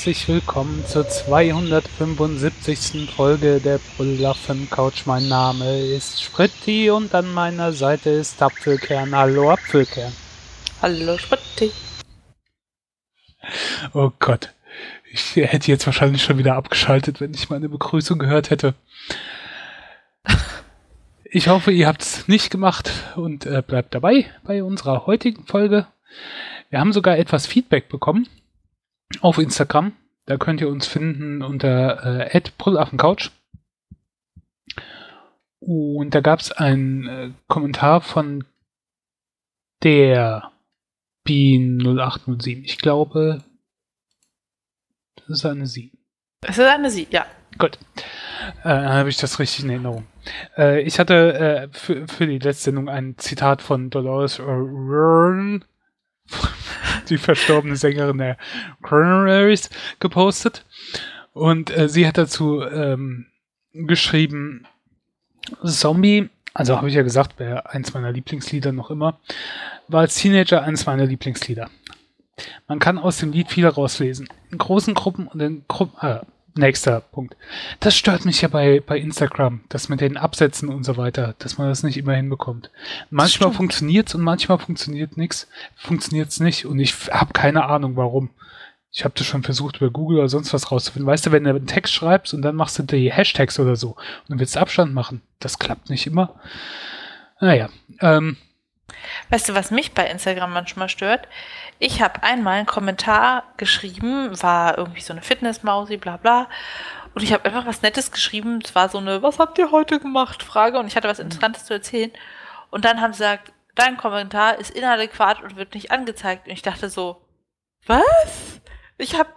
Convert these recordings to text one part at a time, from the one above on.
Herzlich willkommen zur 275. Folge der Brüllaffen Couch. Mein Name ist Spritti und an meiner Seite ist Apfelkern. Hallo Apfelkern. Hallo Spritti. Oh Gott. Ich hätte jetzt wahrscheinlich schon wieder abgeschaltet, wenn ich meine Begrüßung gehört hätte. Ich hoffe, ihr habt es nicht gemacht und äh, bleibt dabei bei unserer heutigen Folge. Wir haben sogar etwas Feedback bekommen auf Instagram. Da könnt ihr uns finden unter äh, @brüllaffencouch. Und da gab es einen äh, Kommentar von der B0807. Ich glaube, das ist eine Sie. Es ist eine Sie, ja. Gut. Äh, habe ich das richtig in Erinnerung. Äh, ich hatte äh, für, für die letzte Sendung ein Zitat von Dolores O'Riordan die verstorbene Sängerin der Coronaries, gepostet. Und äh, sie hat dazu ähm, geschrieben, Zombie, also habe ich ja gesagt, wäre eins meiner Lieblingslieder noch immer, war als Teenager eines meiner Lieblingslieder. Man kann aus dem Lied viel rauslesen. In großen Gruppen und in Gruppen, äh, Nächster Punkt. Das stört mich ja bei, bei Instagram, das mit den Absätzen und so weiter, dass man das nicht immer hinbekommt. Manchmal funktioniert's und manchmal funktioniert nichts, funktioniert's nicht und ich habe keine Ahnung warum. Ich habe das schon versucht über Google oder sonst was rauszufinden. Weißt du, wenn du einen Text schreibst und dann machst du die Hashtags oder so und dann willst du Abstand machen, das klappt nicht immer. Naja, ähm, Weißt du, was mich bei Instagram manchmal stört? Ich habe einmal einen Kommentar geschrieben, war irgendwie so eine Fitnessmausi, bla bla. Und ich habe einfach was Nettes geschrieben. Es war so eine, was habt ihr heute gemacht? Frage. Und ich hatte was mhm. Interessantes zu erzählen. Und dann haben sie gesagt, dein Kommentar ist inadäquat und wird nicht angezeigt. Und ich dachte so, was? Ich habe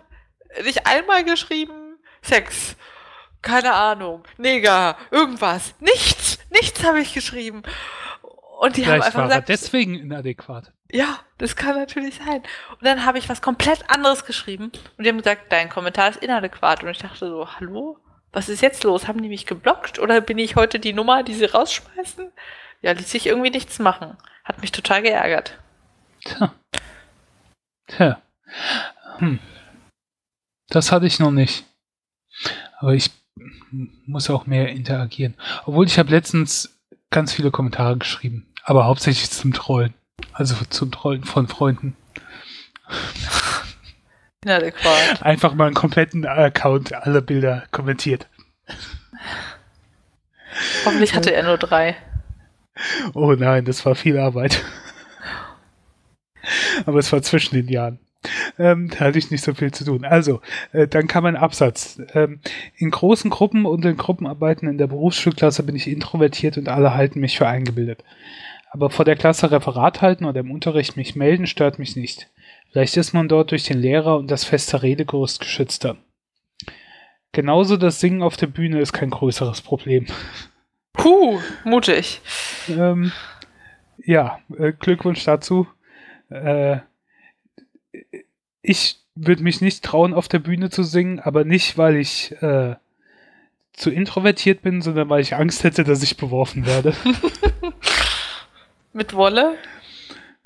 nicht einmal geschrieben, Sex. Keine Ahnung. Neger. Irgendwas. Nichts. Nichts habe ich geschrieben. Und die Vielleicht haben einfach war gesagt, deswegen inadäquat. ja, das kann natürlich sein. Und dann habe ich was komplett anderes geschrieben und die haben gesagt, dein Kommentar ist inadäquat. Und ich dachte so, hallo? Was ist jetzt los? Haben die mich geblockt oder bin ich heute die Nummer, die sie rausschmeißen? Ja, ließ sich irgendwie nichts machen. Hat mich total geärgert. Tja. Tja. Hm. Das hatte ich noch nicht. Aber ich muss auch mehr interagieren. Obwohl ich habe letztens ganz viele Kommentare geschrieben. Aber hauptsächlich zum Trollen. Also zum Trollen von Freunden. Inadäquat. Einfach mal einen kompletten Account, alle Bilder kommentiert. Hoffentlich hatte er nur drei. Oh nein, das war viel Arbeit. Aber es war zwischen den Jahren. Ähm, da hatte ich nicht so viel zu tun. Also, äh, dann kam ein Absatz. Ähm, in großen Gruppen und in Gruppenarbeiten in der Berufsschulklasse bin ich introvertiert und alle halten mich für eingebildet. Aber vor der Klasse Referat halten oder im Unterricht mich melden stört mich nicht. Vielleicht ist man dort durch den Lehrer und das feste Redegerüst geschützter. Genauso das Singen auf der Bühne ist kein größeres Problem. Puh, mutig. Ähm, ja, äh, Glückwunsch dazu. Äh, ich würde mich nicht trauen, auf der Bühne zu singen, aber nicht, weil ich äh, zu introvertiert bin, sondern weil ich Angst hätte, dass ich beworfen werde. Mit Wolle?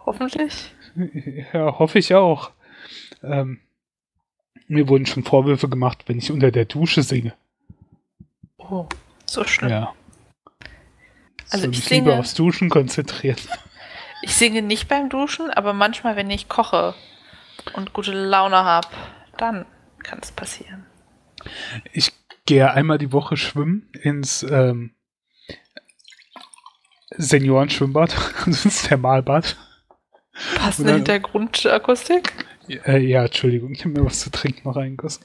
Hoffentlich. Ja, hoffe ich auch. Ähm, mir wurden schon Vorwürfe gemacht, wenn ich unter der Dusche singe. Oh, so schlimm. Ja. Also ich mich lieber singe- aufs Duschen konzentrieren. Ich singe nicht beim Duschen, aber manchmal, wenn ich koche und gute Laune habe, dann kann es passieren. Ich gehe einmal die Woche schwimmen ins ähm, Seniorenschwimmbad, also ins Thermalbad. Passende Hintergrundakustik? Äh, ja, Entschuldigung, ich habe mir was zu trinken noch reingegossen.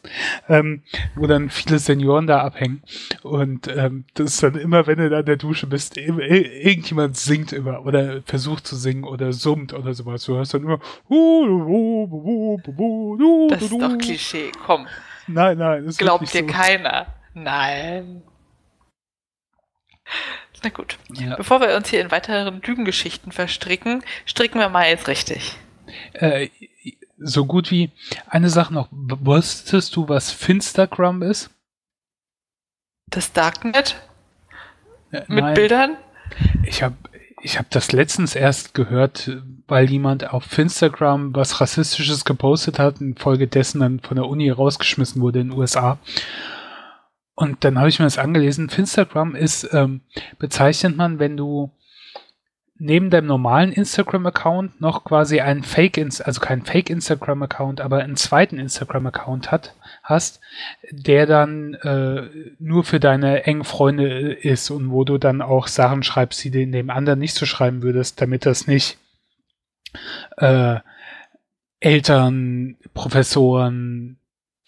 Ähm, wo dann viele Senioren da abhängen. Und ähm, das ist dann immer, wenn du da in der Dusche bist, ir- ir- irgendjemand singt immer oder versucht zu singen oder summt oder sowas. Du hörst dann immer. Das ist doch Klischee. Komm, Nein, nein, das ist glaubt dir so. keiner. Nein. Na gut. Ja. Bevor wir uns hier in weiteren Lügengeschichten verstricken, stricken wir mal jetzt richtig. Äh, so gut wie eine Sache noch. Wusstest du, was Finstagram ist? Das Darknet Äh, mit nein. Bildern? Ich habe ich habe das letztens erst gehört, weil jemand auf Instagram was Rassistisches gepostet hat, infolgedessen dann von der Uni rausgeschmissen wurde in den USA. Und dann habe ich mir das angelesen. Finstagram ist, ähm, bezeichnet man, wenn du neben deinem normalen Instagram-Account noch quasi einen Fake, also keinen Fake-Instagram-Account, aber einen zweiten Instagram-Account hat, hast, der dann äh, nur für deine engen Freunde ist und wo du dann auch Sachen schreibst, die du in dem anderen nicht so schreiben würdest, damit das nicht äh, Eltern, Professoren,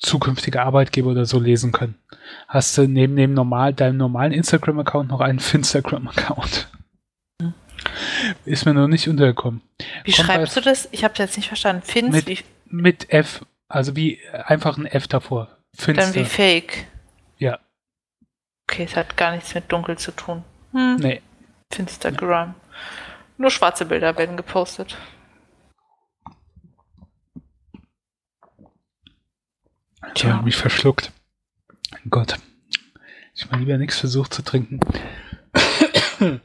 zukünftige Arbeitgeber oder so lesen können. Hast du neben dem normal, deinem normalen Instagram-Account noch einen Finstagram-Account. Ist mir noch nicht untergekommen. Wie Kommt schreibst du das? Ich habe jetzt nicht verstanden. Fins mit, mit F, also wie einfach ein F davor. Finster. Dann wie Fake. Ja. Okay, es hat gar nichts mit dunkel zu tun. Hm. Nee. Finstagram. Nee. Nur schwarze Bilder werden gepostet. Tja, ja. mich verschluckt. Mein Gott. Ich mal lieber nichts versucht zu trinken.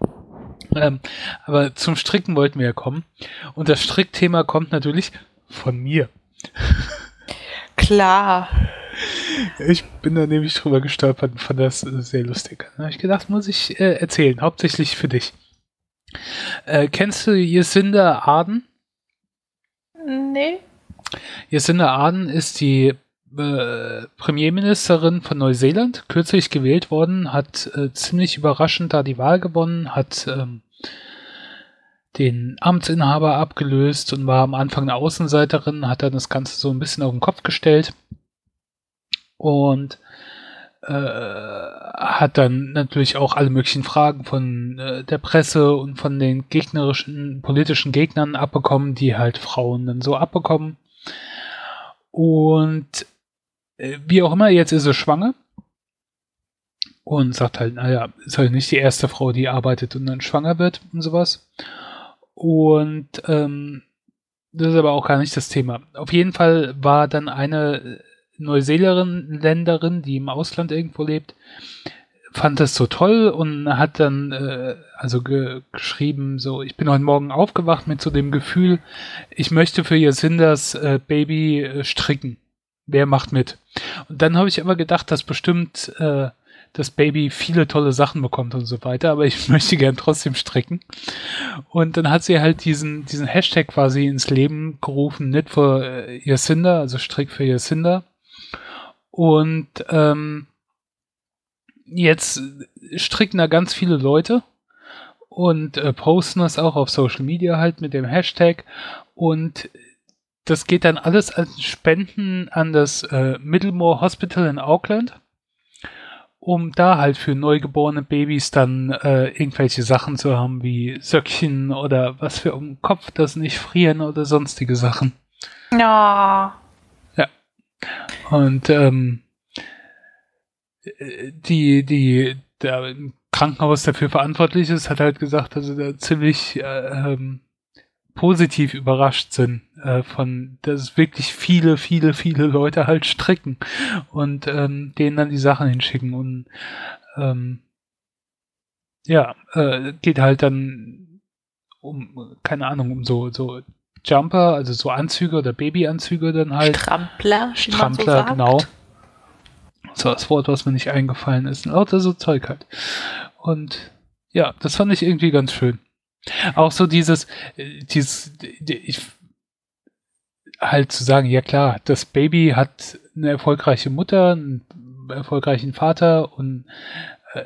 ähm, aber zum Stricken wollten wir ja kommen. Und das Strickthema kommt natürlich von mir. Klar. Ich bin da nämlich drüber gestolpert und fand das sehr lustig. Da habe ich gedacht, muss ich äh, erzählen, hauptsächlich für dich. Äh, kennst du Jacinda Arden? Nee. Jacinda Arden ist die äh, Premierministerin von Neuseeland, kürzlich gewählt worden, hat äh, ziemlich überraschend da die Wahl gewonnen, hat ähm, den Amtsinhaber abgelöst und war am Anfang eine Außenseiterin, hat dann das Ganze so ein bisschen auf den Kopf gestellt und äh, hat dann natürlich auch alle möglichen Fragen von äh, der Presse und von den gegnerischen politischen Gegnern abbekommen, die halt Frauen dann so abbekommen. Und wie auch immer, jetzt ist sie schwanger und sagt halt, naja, ist halt nicht die erste Frau, die arbeitet und dann schwanger wird und sowas. Und ähm, das ist aber auch gar nicht das Thema. Auf jeden Fall war dann eine Neuseeländerin, die im Ausland irgendwo lebt, fand das so toll und hat dann äh, also ge geschrieben, so, ich bin heute Morgen aufgewacht mit so dem Gefühl, ich möchte für Jacindas äh, Baby äh, stricken. Wer macht mit? Und dann habe ich immer gedacht, dass bestimmt äh, das Baby viele tolle Sachen bekommt und so weiter, aber ich möchte gern trotzdem stricken. Und dann hat sie halt diesen, diesen Hashtag quasi ins Leben gerufen, nicht für Jacinda, also Strick für Jacinda. Und ähm, jetzt stricken da ganz viele Leute und äh, posten das auch auf Social Media halt mit dem Hashtag und das geht dann alles als Spenden an das äh, Middlemore Hospital in Auckland, um da halt für neugeborene Babys dann äh, irgendwelche Sachen zu haben wie Söckchen oder was für um den Kopf, das nicht frieren oder sonstige Sachen. Ja. Und ähm, die, die, der im Krankenhaus dafür verantwortlich ist, hat halt gesagt, dass sie da ziemlich äh, ähm, positiv überrascht sind äh, von, dass wirklich viele, viele, viele Leute halt stricken und ähm, denen dann die Sachen hinschicken und ähm, ja, äh, geht halt dann um, keine Ahnung, um so, so Jumper, also so Anzüge oder Babyanzüge dann halt. Strampler, Strampler, so genau. So das Wort, was mir nicht eingefallen ist. Lauter so Zeug halt. Und ja, das fand ich irgendwie ganz schön. Auch so dieses, äh, dieses, ich, halt zu sagen, ja klar, das Baby hat eine erfolgreiche Mutter, einen erfolgreichen Vater und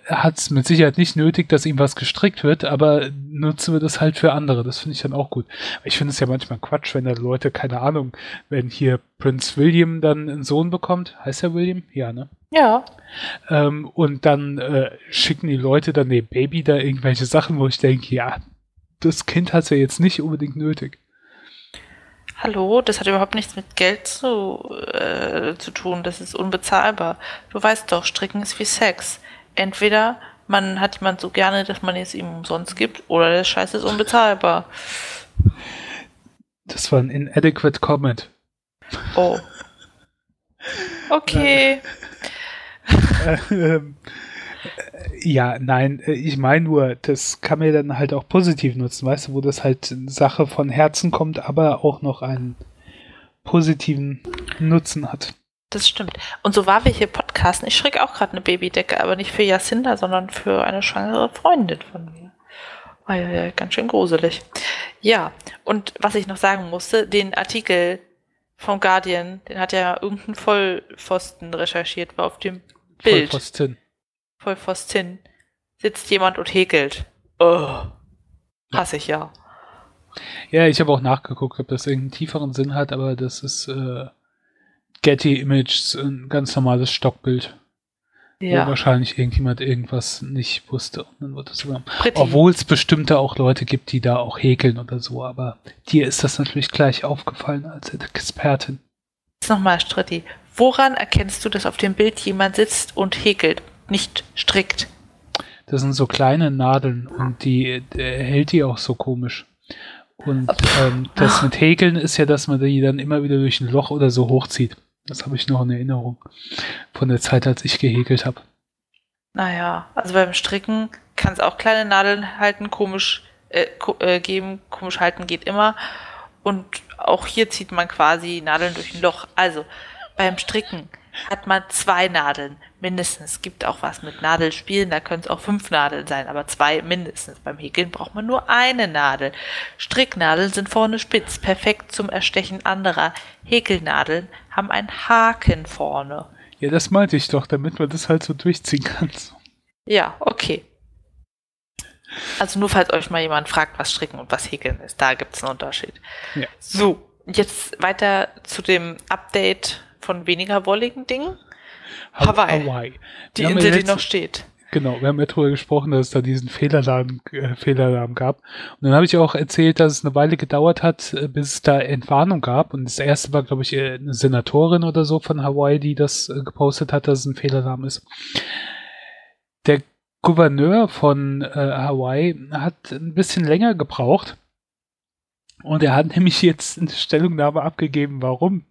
hat es mit Sicherheit nicht nötig, dass ihm was gestrickt wird, aber nutzen wir das halt für andere. Das finde ich dann auch gut. Ich finde es ja manchmal Quatsch, wenn da Leute, keine Ahnung, wenn hier Prince William dann einen Sohn bekommt, heißt er William? Ja, ne? Ja. Ähm, und dann äh, schicken die Leute dann dem Baby da irgendwelche Sachen, wo ich denke, ja, das Kind hat es ja jetzt nicht unbedingt nötig. Hallo, das hat überhaupt nichts mit Geld zu, äh, zu tun. Das ist unbezahlbar. Du weißt doch, Stricken ist wie Sex entweder man hat jemand so gerne, dass man es ihm umsonst gibt, oder der Scheiß ist unbezahlbar. Das war ein inadequate comment. Oh. Okay. äh, ähm, Ja, nein, äh, ich meine nur, das kann man dann halt auch positiv nutzen, weißt du, wo das halt Sache von Herzen kommt, aber auch noch einen positiven Nutzen hat. Das stimmt. Und so war wir hier podcasten. Ich schrieg auch gerade eine Babydecke, aber nicht für Jacinda, sondern für eine schwangere Freundin von mir. War ja ganz schön gruselig. Ja, und was ich noch sagen musste, den Artikel vom Guardian, den hat ja irgendein Vollpfosten recherchiert, war auf dem Bild. Vollpfosten. Vollpfosten. Sitzt jemand und häkelt. Oh. Hasse ich ja. Ja, ich habe auch nachgeguckt, ob das irgendeinen tieferen Sinn hat, aber das ist äh, Getty Images, ein ganz normales Stockbild. Ja. Wo wahrscheinlich irgendjemand irgendwas nicht wusste. Und dann wird das. Obwohl es bestimmte auch Leute gibt, die da auch häkeln oder so, aber dir ist das natürlich gleich aufgefallen als Expertin. Jetzt nochmal, Stritti. Woran erkennst du, dass auf dem Bild jemand sitzt und häkelt, nicht strickt? Das sind so kleine Nadeln und die hält die auch so komisch. Und ähm, das mit Häkeln ist ja, dass man die dann immer wieder durch ein Loch oder so hochzieht. Das habe ich noch in Erinnerung von der Zeit, als ich gehäkelt habe. Naja, also beim Stricken kann es auch kleine Nadeln halten, komisch äh, ko äh, geben, komisch halten geht immer. Und auch hier zieht man quasi Nadeln durch ein Loch. Also beim Stricken hat man zwei Nadeln mindestens. Es gibt auch was mit Nadelspielen, da können es auch fünf Nadeln sein, aber zwei mindestens. Beim Häkeln braucht man nur eine Nadel. Stricknadeln sind vorne spitz, perfekt zum Erstechen anderer. Häkelnadeln haben einen Haken vorne. Ja, das meinte ich doch, damit man das halt so durchziehen kann. Ja, okay. Also nur falls euch mal jemand fragt, was Stricken und was Häkeln ist, da gibt es einen Unterschied. Ja. So, jetzt weiter zu dem Update von weniger wolligen Dingen. Hawaii. Hawaii. Die Insel, die noch steht. Genau, wir haben ja darüber gesprochen, dass es da diesen Fehlalarm, äh, Fehlalarm gab. Und dann habe ich auch erzählt, dass es eine Weile gedauert hat, äh, bis es da Entwarnung gab. Und das erste war, glaube ich, äh, eine Senatorin oder so von Hawaii, die das äh, gepostet hat, dass es ein Fehlalarm ist. Der Gouverneur von äh, Hawaii hat ein bisschen länger gebraucht. Und er hat nämlich jetzt eine Stellungnahme abgegeben, warum.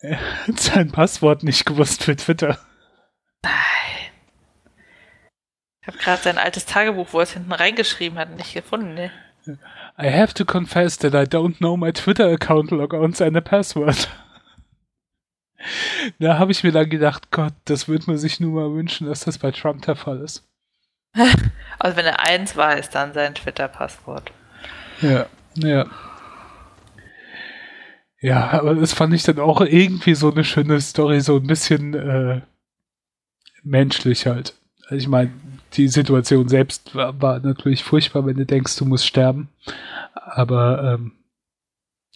Er hat sein Passwort nicht gewusst für Twitter. Nein. Ich habe gerade sein altes Tagebuch, wo er es hinten reingeschrieben hat, nicht gefunden. Ne? I have to confess that I don't know my Twitter account logons and a password. Da habe ich mir dann gedacht, Gott, das würde man sich nur mal wünschen, dass das bei Trump der Fall ist. also wenn er eins weiß, dann sein Twitter-Passwort. Ja, ja. Ja, aber das fand ich dann auch irgendwie so eine schöne Story, so ein bisschen äh, menschlich halt. Also ich meine, die Situation selbst war, war, natürlich furchtbar, wenn du denkst, du musst sterben. Aber ähm,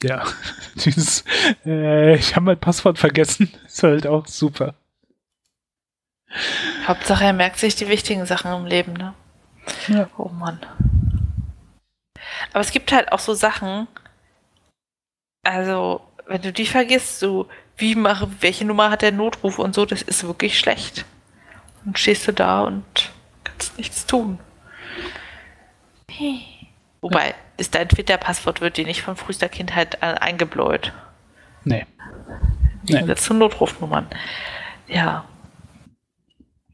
ja, dieses, äh, ich habe mein Passwort vergessen, ist halt auch super. Hauptsache, er merkt sich die wichtigen Sachen im Leben, ne? Ja. Oh Mann. Aber es gibt halt auch so Sachen, also, wenn du die vergisst, so, wie mache, welche Nummer hat der Notruf und so, das ist wirklich schlecht. Und stehst du da und kannst nichts tun. Hey. Wobei, ist dein Twitter-Passwort wird dir nicht von frühester Kindheit eingebläut. Nee. Im Gegensatz nee. zu Notrufnummern. Ja.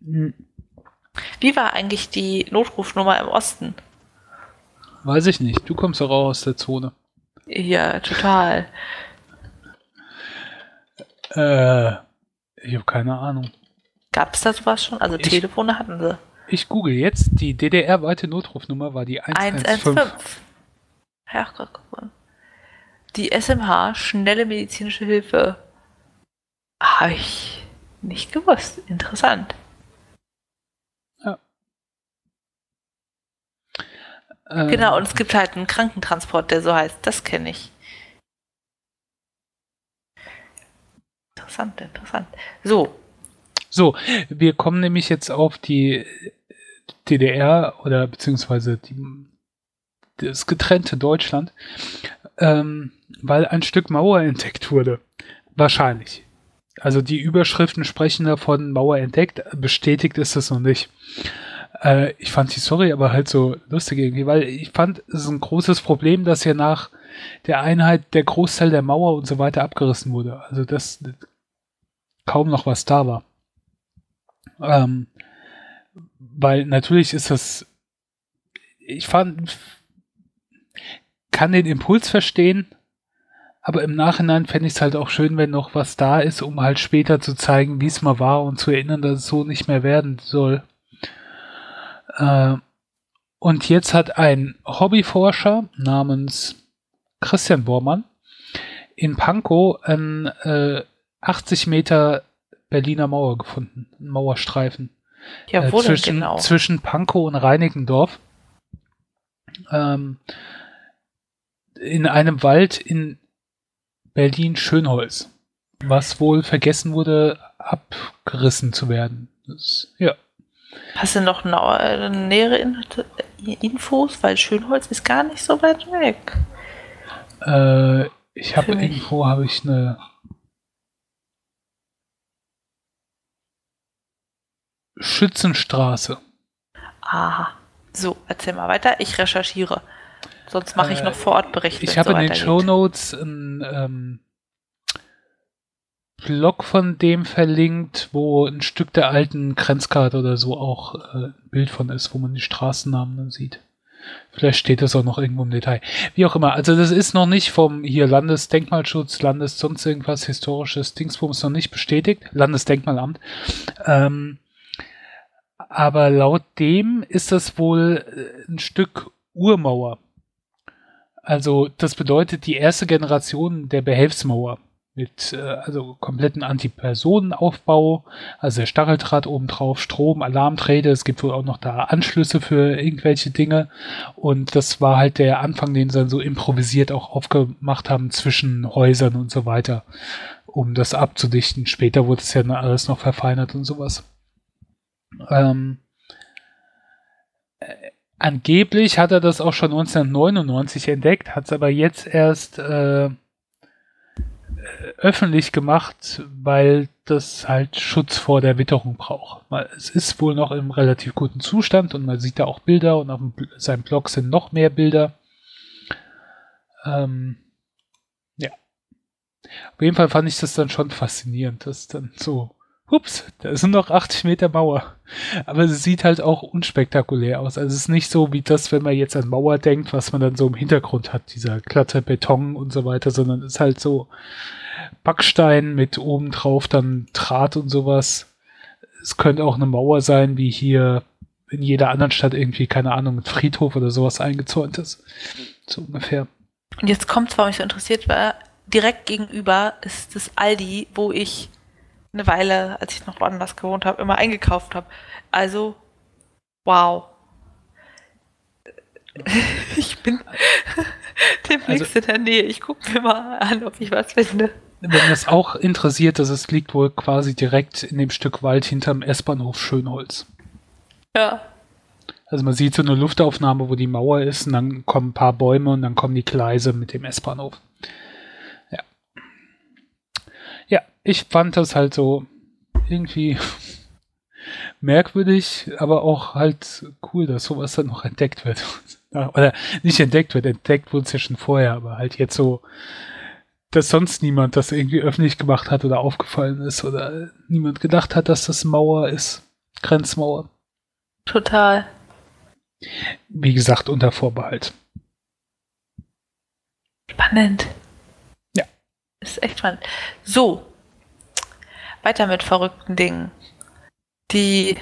Hm. Wie war eigentlich die Notrufnummer im Osten? Weiß ich nicht. Du kommst doch auch aus der Zone. Ja, total. Äh, ich habe keine Ahnung. Gab es da sowas schon? Also ich, Telefone hatten sie. Ich google jetzt. Die DDR-weite Notrufnummer war die 115. 115. Ja, Gott, guck mal. Die SMH, schnelle medizinische Hilfe. Habe ich nicht gewusst. Interessant. Ähm, genau, und es gibt halt einen Krankentransport, der so heißt. Das kenne ich. Interessant, interessant. So. So, wir kommen nämlich jetzt auf die DDR oder beziehungsweise die, das getrennte Deutschland, ähm, weil ein Stück Mauer entdeckt wurde. Wahrscheinlich. Also die Überschriften sprechen davon, Mauer entdeckt, bestätigt ist es noch nicht. Äh, ich fand die Story aber halt so lustig irgendwie, weil ich fand, es ist ein großes Problem, dass ja nach der Einheit der Großteil der Mauer und so weiter abgerissen wurde. Also dass kaum noch was da war. Ähm, weil natürlich ist das, ich fand, kann den Impuls verstehen, aber im Nachhinein fände ich es halt auch schön, wenn noch was da ist, um halt später zu zeigen, wie es mal war und zu erinnern, dass es so nicht mehr werden soll. Äh, und jetzt hat ein Hobbyforscher namens Christian Bormann in Pankow einen äh, 80 Meter Berliner Mauer gefunden, einen Mauerstreifen. Ja, äh, wo denn zwischen, genau? zwischen Pankow und Reinickendorf. Ähm, in einem Wald in Berlin-Schönholz, was wohl vergessen wurde, abgerissen zu werden. Das, ja. Hast du noch äh, nähere In Infos? Weil Schönholz ist gar nicht so weit weg. Äh, ich habe irgendwo habe ich eine Schützenstraße. Aha. So, erzähl mal weiter. Ich recherchiere. Sonst mache ich Äh, noch Vorortberichte. Ich habe so in den. Show Notes einen ähm, Blog von dem verlinkt, wo ein Stück der alten Grenzkarte oder so auch äh, ein Bild von ist, wo man die Straßennamen dann sieht. Vielleicht steht das auch noch irgendwo im Detail. Wie auch immer. Also das ist noch nicht vom hier Landesdenkmalschutz, Landes sonst irgendwas historisches Dingsbums noch nicht bestätigt. Landesdenkmalamt. Ähm, aber laut dem ist das wohl äh, ein Stück Urmauer. Also das bedeutet die erste Generation der Behelfsmauer mit äh, also kompletten Antipersonenaufbau, also der Stacheldraht obendrauf, Strom, Alarmträger, es gibt wohl auch noch da Anschlüsse für irgendwelche Dinge und das war halt der Anfang, den sie dann so improvisiert auch aufgemacht haben zwischen Häusern und so weiter, um das abzudichten. Später wurde es ja dann alles noch verfeinert und sowas. Ähm, Angeblich hat er das auch schon 1999 entdeckt, hat es aber jetzt erst äh, äh, öffentlich gemacht, weil das halt Schutz vor der Witterung braucht. Es ist wohl noch im relativ guten Zustand und man sieht da auch Bilder und auf seinem Blog sind noch mehr Bilder. Ähm, ja. Auf jeden Fall fand ich das dann schon faszinierend, dass dann so, ups, da sind noch 80 Meter Mauer. Aber es sieht halt auch unspektakulär aus. Also es ist nicht so wie das, wenn man jetzt an Mauer denkt, was man dann so im Hintergrund hat, dieser glatte Beton und so weiter, sondern es ist halt so Backstein mit oben drauf dann Draht und sowas. Es könnte auch eine Mauer sein, wie hier in jeder anderen Stadt irgendwie, keine Ahnung, mit Friedhof oder sowas eingezäunt ist. So ungefähr. Und jetzt kommt, warum ich so interessiert war, direkt gegenüber ist das Aldi, wo ich eine Weile, als ich noch woanders gewohnt habe, immer eingekauft habe. Also, wow. Ich bin demnächst in der Nähe. Ich gucke mir mal an, ob ich was finde. Wenn das auch interessiert, dass es liegt wohl quasi direkt in dem Stück Wald hinterm S-Bahnhof Schönholz. Ja. Also man sieht so eine Luftaufnahme, wo die Mauer ist und dann kommen ein paar Bäume und dann kommen die Gleise mit dem S-Bahnhof. Ja. Ja, ich fand das halt so irgendwie merkwürdig, aber auch halt cool, dass sowas dann noch entdeckt wird. Oder nicht entdeckt wird, entdeckt wurde es ja schon vorher, aber halt jetzt so, dass sonst niemand das irgendwie öffentlich gemacht hat oder aufgefallen ist oder niemand gedacht hat, dass das Mauer ist. Grenzmauer. Total. Wie gesagt, unter Vorbehalt. Spannend. Ja. Ist echt spannend. So. Weiter mit verrückten Dingen, die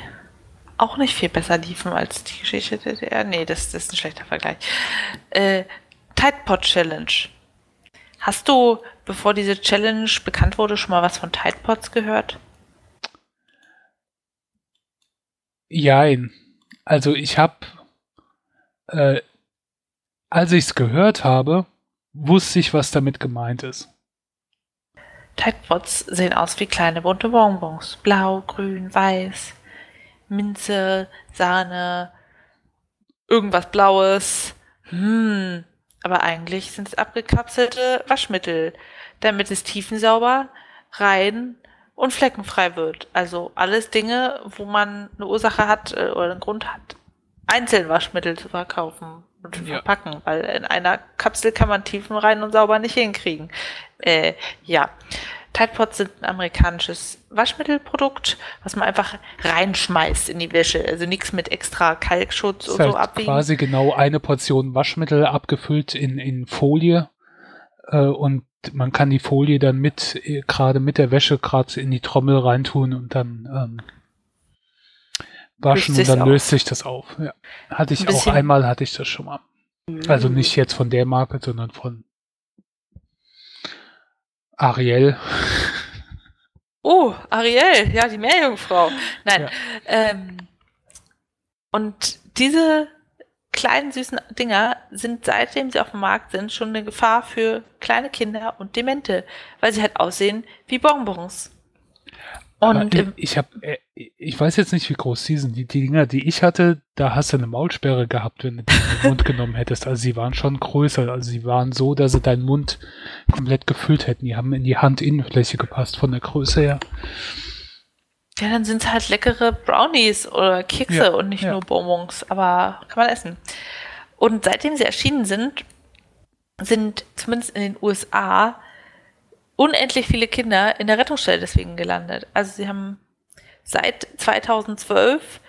auch nicht viel besser liefen als die Geschichte der DDR. Nee, das, das ist ein schlechter Vergleich. Äh, Tide Pod Challenge. Hast du, bevor diese Challenge bekannt wurde, schon mal was von Tide Pods gehört? Jein. Also ich habe, äh, als ich es gehört habe, wusste ich, was damit gemeint ist. Tide Pods sehen aus wie kleine bunte Bonbons. Blau, grün, weiß, Minze, Sahne, irgendwas Blaues. Hm. Aber eigentlich sind es abgekapselte Waschmittel, damit es tiefensauber, rein und fleckenfrei wird. Also alles Dinge, wo man eine Ursache hat äh, oder einen Grund hat, einzeln Waschmittel zu verkaufen und zu Ja. verpacken, weil in einer Kapsel kann man tiefenrein und sauber nicht hinkriegen. Äh, ja. Tide Pods sind ein amerikanisches Waschmittelprodukt, was man einfach reinschmeißt in die Wäsche. Also nichts mit extra Kalkschutz Das und ist so abwiegen. quasi genau eine Portion Waschmittel abgefüllt in, in Folie äh, und man kann die Folie dann mit, äh, gerade mit der Wäsche, gerade in die Trommel reintun und dann ähm, waschen und dann löst sich das auf. Ja. Hatte ich Ein auch einmal, hatte ich das schon mal. Also nicht jetzt von der Marke, sondern von Ariel. Oh, Ariel, ja, die Meerjungfrau. Nein. Ja. Ähm, und diese kleinen süßen Dinger sind, seitdem sie auf dem Markt sind, schon eine Gefahr für kleine Kinder und Demente, weil sie halt aussehen wie Bonbons. Und im, ich, ich habe, ich weiß jetzt nicht, wie groß die sind. Die, die Dinger, die ich hatte, da hast du eine Maulsperre gehabt, wenn du die in den Mund genommen hättest. Also sie waren schon größer. Also sie waren so, dass sie deinen Mund komplett gefüllt hätten. Die haben in die Handinnenfläche gepasst von der Größe her. ja, dann sind es halt leckere Brownies oder Kekse Ja, und nicht ja. nur Bonbons, aber kann man essen. Und seitdem sie erschienen sind, sind zumindest in den USA unendlich viele Kinder in der Rettungsstelle deswegen gelandet. Also sie haben seit 2012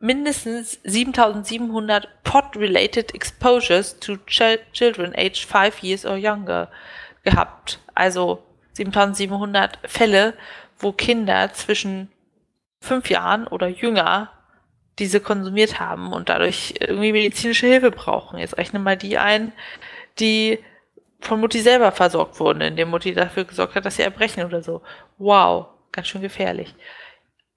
mindestens 7700 pot-related exposures to chil- children aged 5 years or younger gehabt. Also 7700 Fälle, wo Kinder zwischen fünf Jahren oder jünger diese konsumiert haben und dadurch irgendwie medizinische Hilfe brauchen. Jetzt rechne mal die ein, die von Mutti selber versorgt wurden, indem Mutti dafür gesorgt hat, dass sie erbrechen oder so. Wow, ganz schön gefährlich.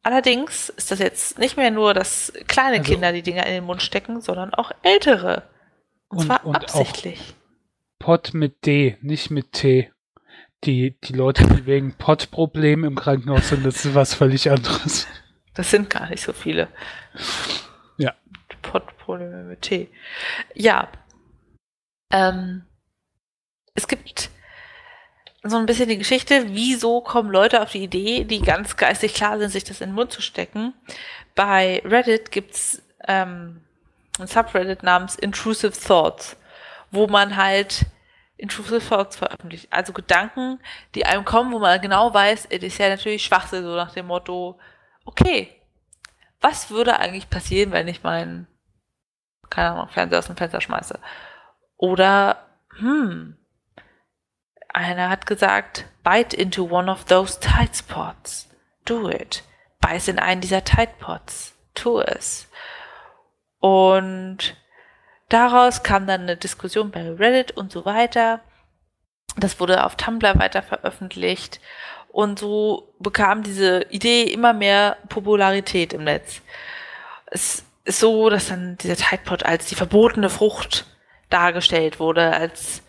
Allerdings ist das jetzt nicht mehr nur, dass kleine Also- Kinder die Dinger in den Mund stecken, sondern auch ältere. Und, Und- zwar und absichtlich. Pott mit D, nicht mit T. Die, die Leute, die wegen Pott-Problemen im Krankenhaus sind, das ist was völlig anderes. Das sind gar nicht so viele. Ja. Pottprobleme mit T. Ja. Ähm, es gibt so ein bisschen die Geschichte, wieso kommen Leute auf die Idee, die ganz geistig klar sind, sich das in den Mund zu stecken. Bei Reddit gibt's ähm, ein Subreddit namens Intrusive Thoughts, wo man halt Intrusive Thoughts veröffentlicht. Also Gedanken, die einem kommen, wo man genau weiß, es ist ja natürlich Schwachsinn, so nach dem Motto, okay, was würde eigentlich passieren, wenn ich meinen, keine Ahnung, Fernseher aus dem Fenster schmeiße? Oder, hm, einer hat gesagt, bite into one of those Tide Spots. Do it. Beiß in einen dieser Tide Pots. Tu es. Und daraus kam dann eine Diskussion bei Reddit und so weiter. Das wurde auf Tumblr weiter veröffentlicht. Und so bekam diese Idee immer mehr Popularität im Netz. Es ist so, dass dann dieser Tide Pod als die verbotene Frucht dargestellt wurde, als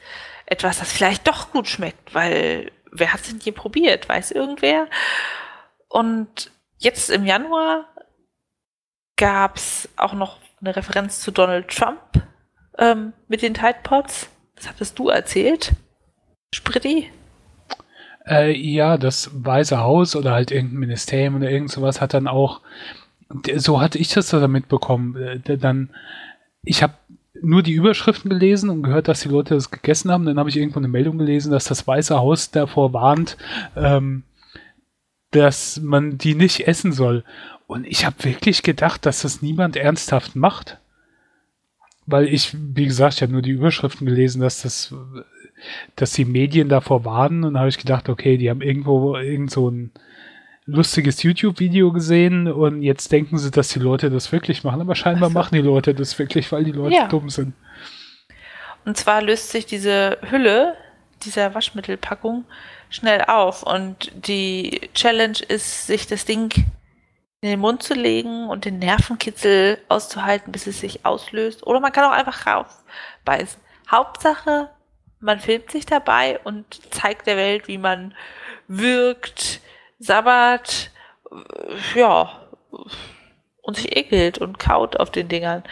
etwas, das vielleicht doch gut schmeckt, weil wer hat es denn je probiert? Weiß irgendwer? Und jetzt im Januar gab es auch noch eine Referenz zu Donald Trump ähm, mit den Tide Pods. Das hattest du erzählt. Spritti? Äh, ja, das Weiße Haus oder halt irgendein Ministerium oder irgend sowas hat dann auch, so hatte ich das da mitbekommen, äh, dann, ich habe nur die Überschriften gelesen und gehört, dass die Leute das gegessen haben. Dann habe ich irgendwo eine Meldung gelesen, dass das Weiße Haus davor warnt, ähm, dass man die nicht essen soll. Und ich habe wirklich gedacht, dass das niemand ernsthaft macht. Weil ich, wie gesagt, ich habe nur die Überschriften gelesen, dass das, dass die Medien davor warnen. Und habe ich gedacht, okay, die haben irgendwo irgend so ein lustiges YouTube-Video gesehen und jetzt denken sie, dass die Leute das wirklich machen. Aber scheinbar Ach so. machen die Leute das wirklich, weil die Leute Ja. dumm sind. Und zwar löst sich diese Hülle dieser Waschmittelpackung schnell auf. Und die Challenge ist, sich das Ding in den Mund zu legen und den Nervenkitzel auszuhalten, bis es sich auslöst. Oder man kann auch einfach raufbeißen. Hauptsache, man filmt sich dabei und zeigt der Welt, wie man wirkt, sabbert, ja, und sich ekelt und kaut auf den Dingern.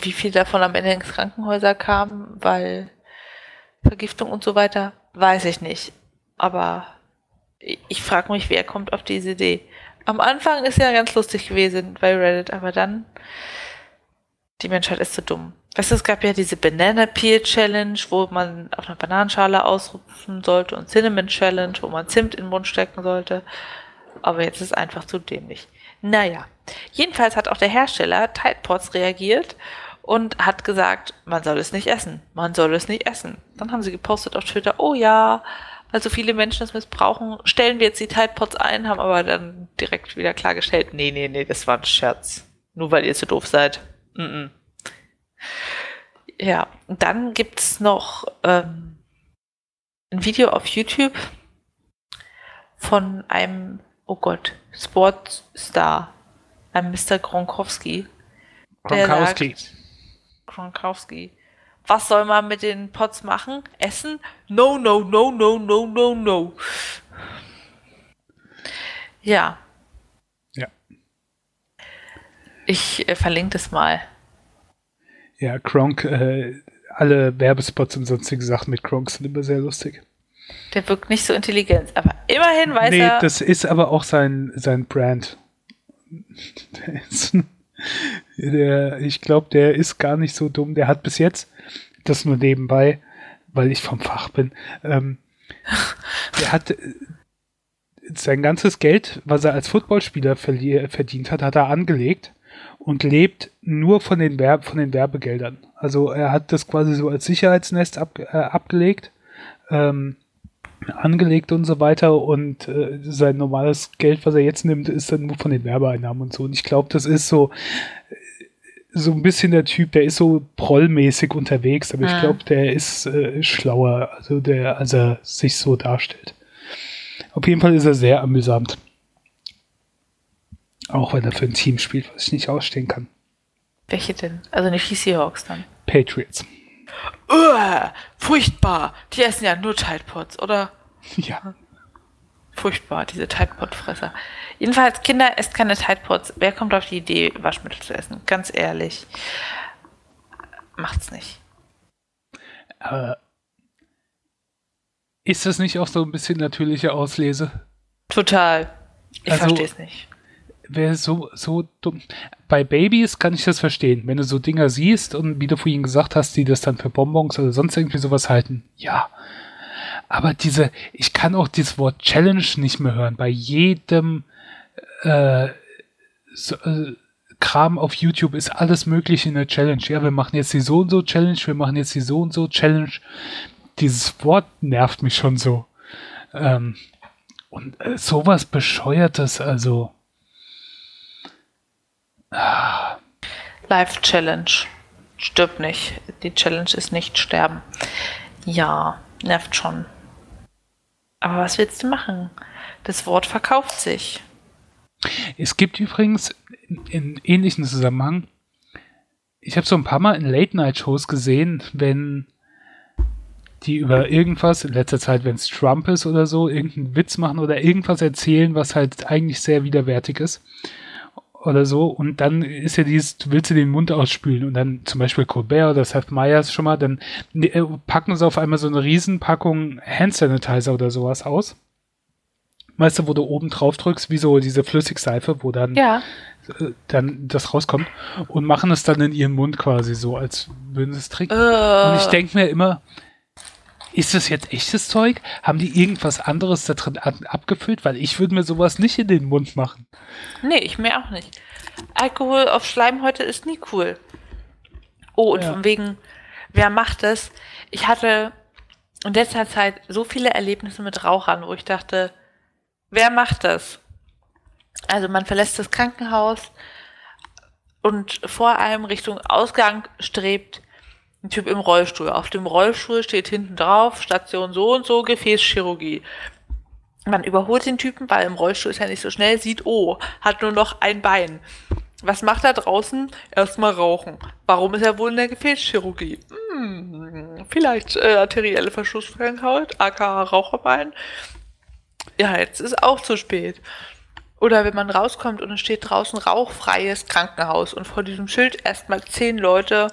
Wie viel davon am Ende ins Krankenhäuser kam, weil Vergiftung und so weiter, weiß ich nicht. Aber ich, frage mich, wer kommt auf diese Idee. Am Anfang ist ja ganz lustig gewesen bei Reddit, aber dann die Menschheit ist zu dumm. Weißt du, es gab ja diese Banana Peel Challenge, wo man auf einer Bananenschale ausrupfen sollte und Cinnamon Challenge, wo man Zimt in den Mund stecken sollte. Aber jetzt ist es einfach zu dämlich. Naja, jedenfalls hat auch der Hersteller Tide Pods reagiert und hat gesagt, man soll es nicht essen. Man soll es nicht essen. Dann haben sie gepostet auf Twitter, oh ja, weil so viele Menschen das missbrauchen, stellen wir jetzt die Tide Pods ein, haben aber dann direkt wieder klargestellt, nee, nee, nee, das war ein Scherz. Nur weil ihr zu doof seid. Mm -mm. Ja, dann gibt es noch ähm, ein Video auf YouTube von einem, oh Gott, Sportstar, einem Mr. Gronkowski. Gronkowski. Gronkowski. Was soll man mit den Pots machen? Essen? No, no, no, no, no, no, no. Ja. Ja. Ich äh, verlinke das mal. Ja, Kronk, äh, alle Werbespots und sonstige Sachen mit Kronk sind immer sehr lustig. Der wirkt nicht so intelligent, aber immerhin weiß nee, er. Nee, das ist aber auch sein, sein Brand. Der ist, der, ich glaube, der ist gar nicht so dumm. Der hat bis jetzt, das nur nebenbei, weil ich vom Fach bin, ähm, der hat äh, sein ganzes Geld, was er als Footballspieler verdient hat, hat er angelegt und lebt nur von den, Werb von den Werbegeldern. Also er hat das quasi so als Sicherheitsnest ab äh, abgelegt, ähm, angelegt und so weiter und äh, sein normales Geld, was er jetzt nimmt, ist dann nur von den Werbeeinnahmen und so. Und ich glaube, das ist so so ein bisschen der Typ, der ist so prollmäßig unterwegs, aber ich glaube, der ist äh, schlauer, also der, als er sich so darstellt. Auf jeden Fall ist er sehr amüsant. Auch wenn er für ein Team spielt, was ich nicht ausstehen kann. Welche denn? Also nicht die Seahawks dann. Patriots. Uah, furchtbar. Die essen ja nur Tide Pods, oder? Ja. Furchtbar, diese Tide Pod Fresser. Jedenfalls, Kinder, esst keine Tide Pods. Wer kommt auf die Idee, Waschmittel zu essen? Ganz ehrlich. Macht's nicht. Aber ist das nicht auch so ein bisschen natürliche Auslese? Total. Ich Also- verstehe es nicht. Wer so, so dumm. Bei Babys kann ich das verstehen. Wenn du so Dinger siehst und wie du vorhin gesagt hast, die das dann für Bonbons oder sonst irgendwie sowas halten, ja. Aber diese, ich kann auch dieses Wort Challenge nicht mehr hören. Bei jedem äh, so, äh, Kram auf YouTube ist alles mögliche in der Challenge. Ja, wir machen jetzt die so und so Challenge, wir machen jetzt die so und so Challenge. Dieses Wort nervt mich schon so. Ähm, und äh, sowas Bescheuertes, also. Life Challenge. Stirb nicht. Die Challenge ist nicht sterben. Ja, nervt schon. Aber was willst du machen? Das Wort verkauft sich. Es gibt übrigens in, in ähnlichen Zusammenhang, ich habe so ein paar Mal in Late-Night-Shows gesehen, wenn die über irgendwas, in letzter Zeit, wenn es Trump ist oder so, irgendeinen Witz machen oder irgendwas erzählen, was halt eigentlich sehr widerwärtig ist oder so. Und dann ist ja dieses, du willst dir den Mund ausspülen und dann zum Beispiel Colbert oder Seth Meyers schon mal, dann äh, packen sie auf einmal so eine Riesenpackung Hand Sanitizer oder sowas aus. Weißt du, wo du oben drauf drückst, wie so diese Flüssigseife, wo dann, Ja. äh, dann das rauskommt und machen es dann in ihren Mund quasi so, als würden sie es trinken. Äh, Und ich denke mir immer, ist das jetzt echtes Zeug? Haben die irgendwas anderes da drin ab- abgefüllt? Weil ich würde mir sowas nicht in den Mund machen. nee, ich mir auch nicht. Alkohol auf Schleimhäute ist nie cool. Oh, und Ja. von wegen, wer macht das? Ich hatte in letzter Zeit so viele Erlebnisse mit Rauchern, wo ich dachte, wer macht das? Also man verlässt das Krankenhaus und vor einem Richtung Ausgang strebt ein Typ im Rollstuhl. Auf dem Rollstuhl steht hinten drauf Station so und so Gefäßchirurgie. Man überholt den Typen, weil im Rollstuhl ist er nicht so schnell, sieht, oh, hat nur noch ein Bein. Was macht er draußen? Erstmal rauchen. Warum ist er wohl in der Gefäßchirurgie? Hm, vielleicht äh, arterielle Verschlusskrankheit, aka Raucherbein. Ja, jetzt ist auch zu spät. Oder wenn man rauskommt und es steht draußen rauchfreies Krankenhaus und vor diesem Schild erstmal zehn Leute,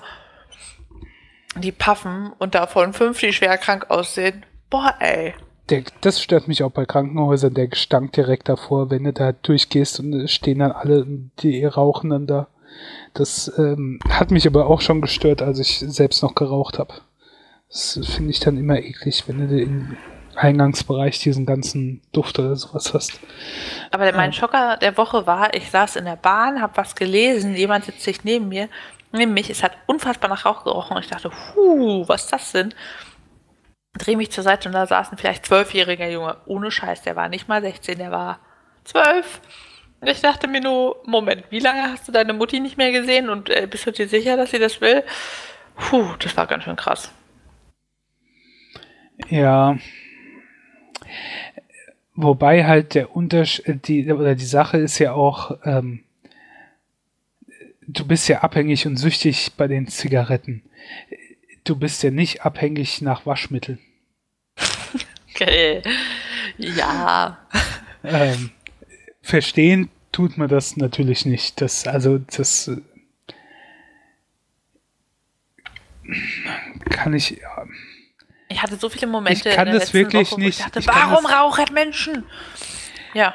die paffen und davon fünf, die schwer krank aussehen. Boah, ey. Der, das stört mich auch bei Krankenhäusern, der Gestank direkt davor, wenn du da durchgehst und stehen dann alle, die rauchen dann da. Das ähm, hat mich aber auch schon gestört, als ich selbst noch geraucht habe. Das finde ich dann immer eklig, wenn du im Eingangsbereich diesen ganzen Duft oder sowas hast. Aber mein Schocker der Woche war, ich saß in der Bahn, habe was gelesen, jemand sitzt sich neben mir, mich, es hat unfassbar nach Rauch gerochen und ich dachte, puh, was ist das denn? Dreh mich zur Seite und da saß ein vielleicht zwölfjähriger Junge, ohne Scheiß, der war nicht mal 16, der war zwölf. Und ich dachte mir nur, Moment, wie lange hast du deine Mutti nicht mehr gesehen und äh, bist du dir sicher, dass sie das will? Puh, das war ganz schön krass. Ja. Wobei halt der Unterschied, die, oder die Sache ist ja auch, ähm, du bist ja abhängig und süchtig bei den Zigaretten. Du bist ja nicht abhängig nach Waschmittel. Okay. Ja. Ähm, verstehen tut man das natürlich nicht. Das, also, das äh, kann ich. Ich hatte so viele Momente. Ich kann in der das wirklich Woche, wo nicht. Ich dachte, ich warum das, rauchen Menschen? Ja.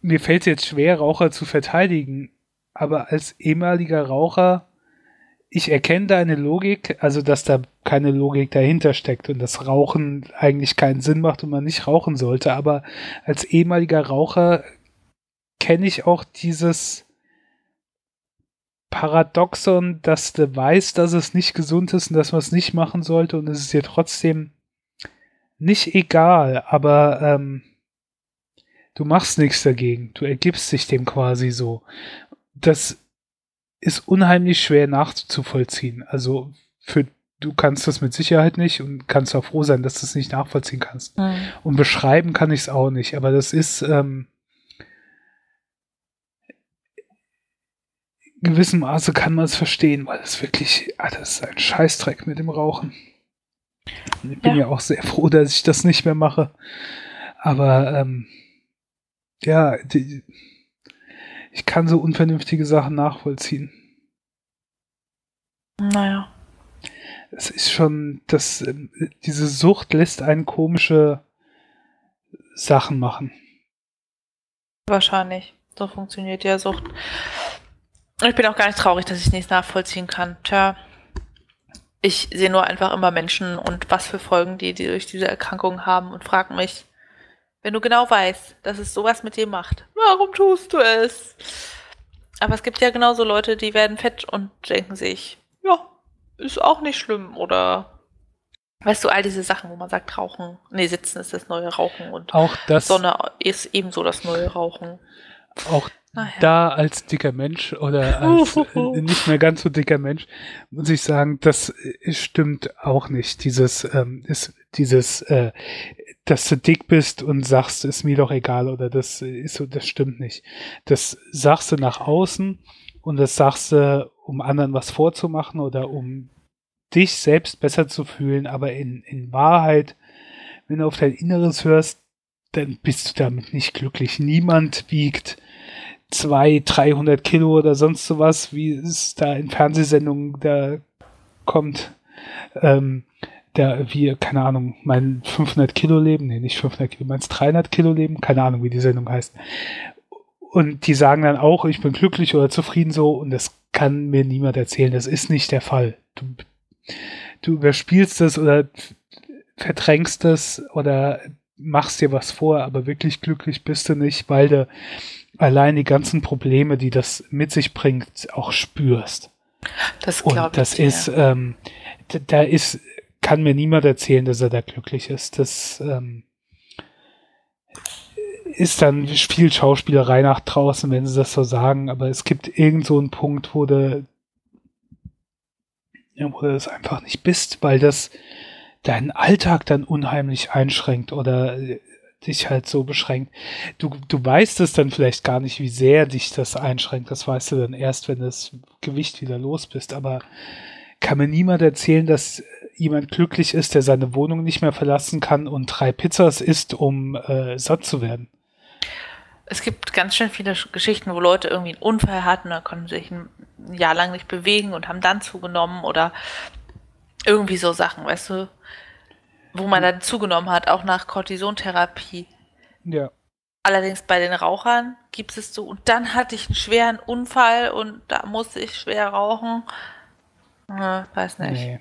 mir fällt es jetzt schwer, Raucher zu verteidigen, aber als ehemaliger Raucher, ich erkenne deine Logik, also dass da keine Logik dahinter steckt und das Rauchen eigentlich keinen Sinn macht und man nicht rauchen sollte, aber als ehemaliger Raucher kenne ich auch dieses Paradoxon, dass du weißt, dass es nicht gesund ist und dass man es nicht machen sollte und es ist dir trotzdem nicht egal, aber ähm, du machst nichts dagegen. Du ergibst dich dem quasi so. Das ist unheimlich schwer nachzuvollziehen. Also für du kannst das mit Sicherheit nicht und kannst auch froh sein, dass du es nicht nachvollziehen kannst. Mhm. Und beschreiben kann ich es auch nicht, aber das ist ähm, in gewissem Maße kann man es verstehen, weil es wirklich, ah, das ist ein Scheißdreck mit dem Rauchen. Und ich bin ja. Ja. auch sehr froh, dass ich das nicht mehr mache. Aber ähm, ja, die, ich kann so unvernünftige Sachen nachvollziehen. Naja. Es ist schon, das, ähm, diese Sucht lässt einen komische Sachen machen. Wahrscheinlich. So funktioniert ja Sucht. Ich bin auch gar nicht traurig, dass ich es nicht nachvollziehen kann. Tja, ich sehe nur einfach immer Menschen und was für Folgen die, die durch diese Erkrankung haben und frage mich, wenn du genau weißt, dass es sowas mit dir macht, warum tust du es? Aber es gibt ja genauso Leute, die werden fett und denken sich, ja, ist auch nicht schlimm oder weißt du, all diese Sachen, wo man sagt, Rauchen, nee, Sitzen ist das neue Rauchen und Auch das, Sonne ist ebenso das neue Rauchen. auch Naja. da als dicker Mensch oder als äh, nicht mehr ganz so dicker Mensch, muss ich sagen, das äh, stimmt auch nicht. Dieses, ähm, ist dieses, äh, dass du dick bist und sagst, ist mir doch egal oder das ist so, das stimmt nicht. Das sagst du nach außen und das sagst du, um anderen was vorzumachen oder um dich selbst besser zu fühlen, aber in, in Wahrheit, wenn du auf dein Inneres hörst, dann bist du damit nicht glücklich. Niemand wiegt zwei, 300 Kilo oder sonst sowas, wie es da in Fernsehsendungen da kommt. Ähm, da, wie, keine Ahnung, mein 500 Kilo Leben, nee, nicht 500 Kilo, meins 300 Kilo Leben, keine Ahnung, wie die Sendung heißt. Und die sagen dann auch, ich bin glücklich oder zufrieden so, und das kann mir niemand erzählen, das ist nicht der Fall. Du, du überspielst das oder verdrängst das oder machst dir was vor, aber wirklich glücklich bist du nicht, weil du allein die ganzen Probleme, die das mit sich bringt, auch spürst. Das Und glaube ich. das dir. ist, ähm, da ist, kann mir niemand erzählen, dass er da glücklich ist. Das ähm, ist dann viel Schauspielerei nach draußen, wenn sie das so sagen, aber es gibt irgend so einen Punkt, wo du, wo du das einfach nicht bist, weil das deinen Alltag dann unheimlich einschränkt oder äh, dich halt so beschränkt. Du, du weißt es dann vielleicht gar nicht, wie sehr dich das einschränkt. Das weißt du dann erst, wenn das Gewicht wieder los bist. Aber kann mir niemand erzählen, dass jemand glücklich ist, der seine Wohnung nicht mehr verlassen kann und drei Pizzas isst, um äh, satt zu werden. Es gibt ganz schön viele Sch- Geschichten, wo Leute irgendwie einen Unfall hatten oder konnten sich ein Jahr lang nicht bewegen und haben dann zugenommen oder irgendwie so Sachen, weißt du, wo man dann zugenommen hat, auch nach Cortisontherapie. Ja. Allerdings bei den Rauchern gibst es du. Und dann hatte ich einen schweren Unfall und da musste ich schwer rauchen. Äh, weiß nicht. Nee.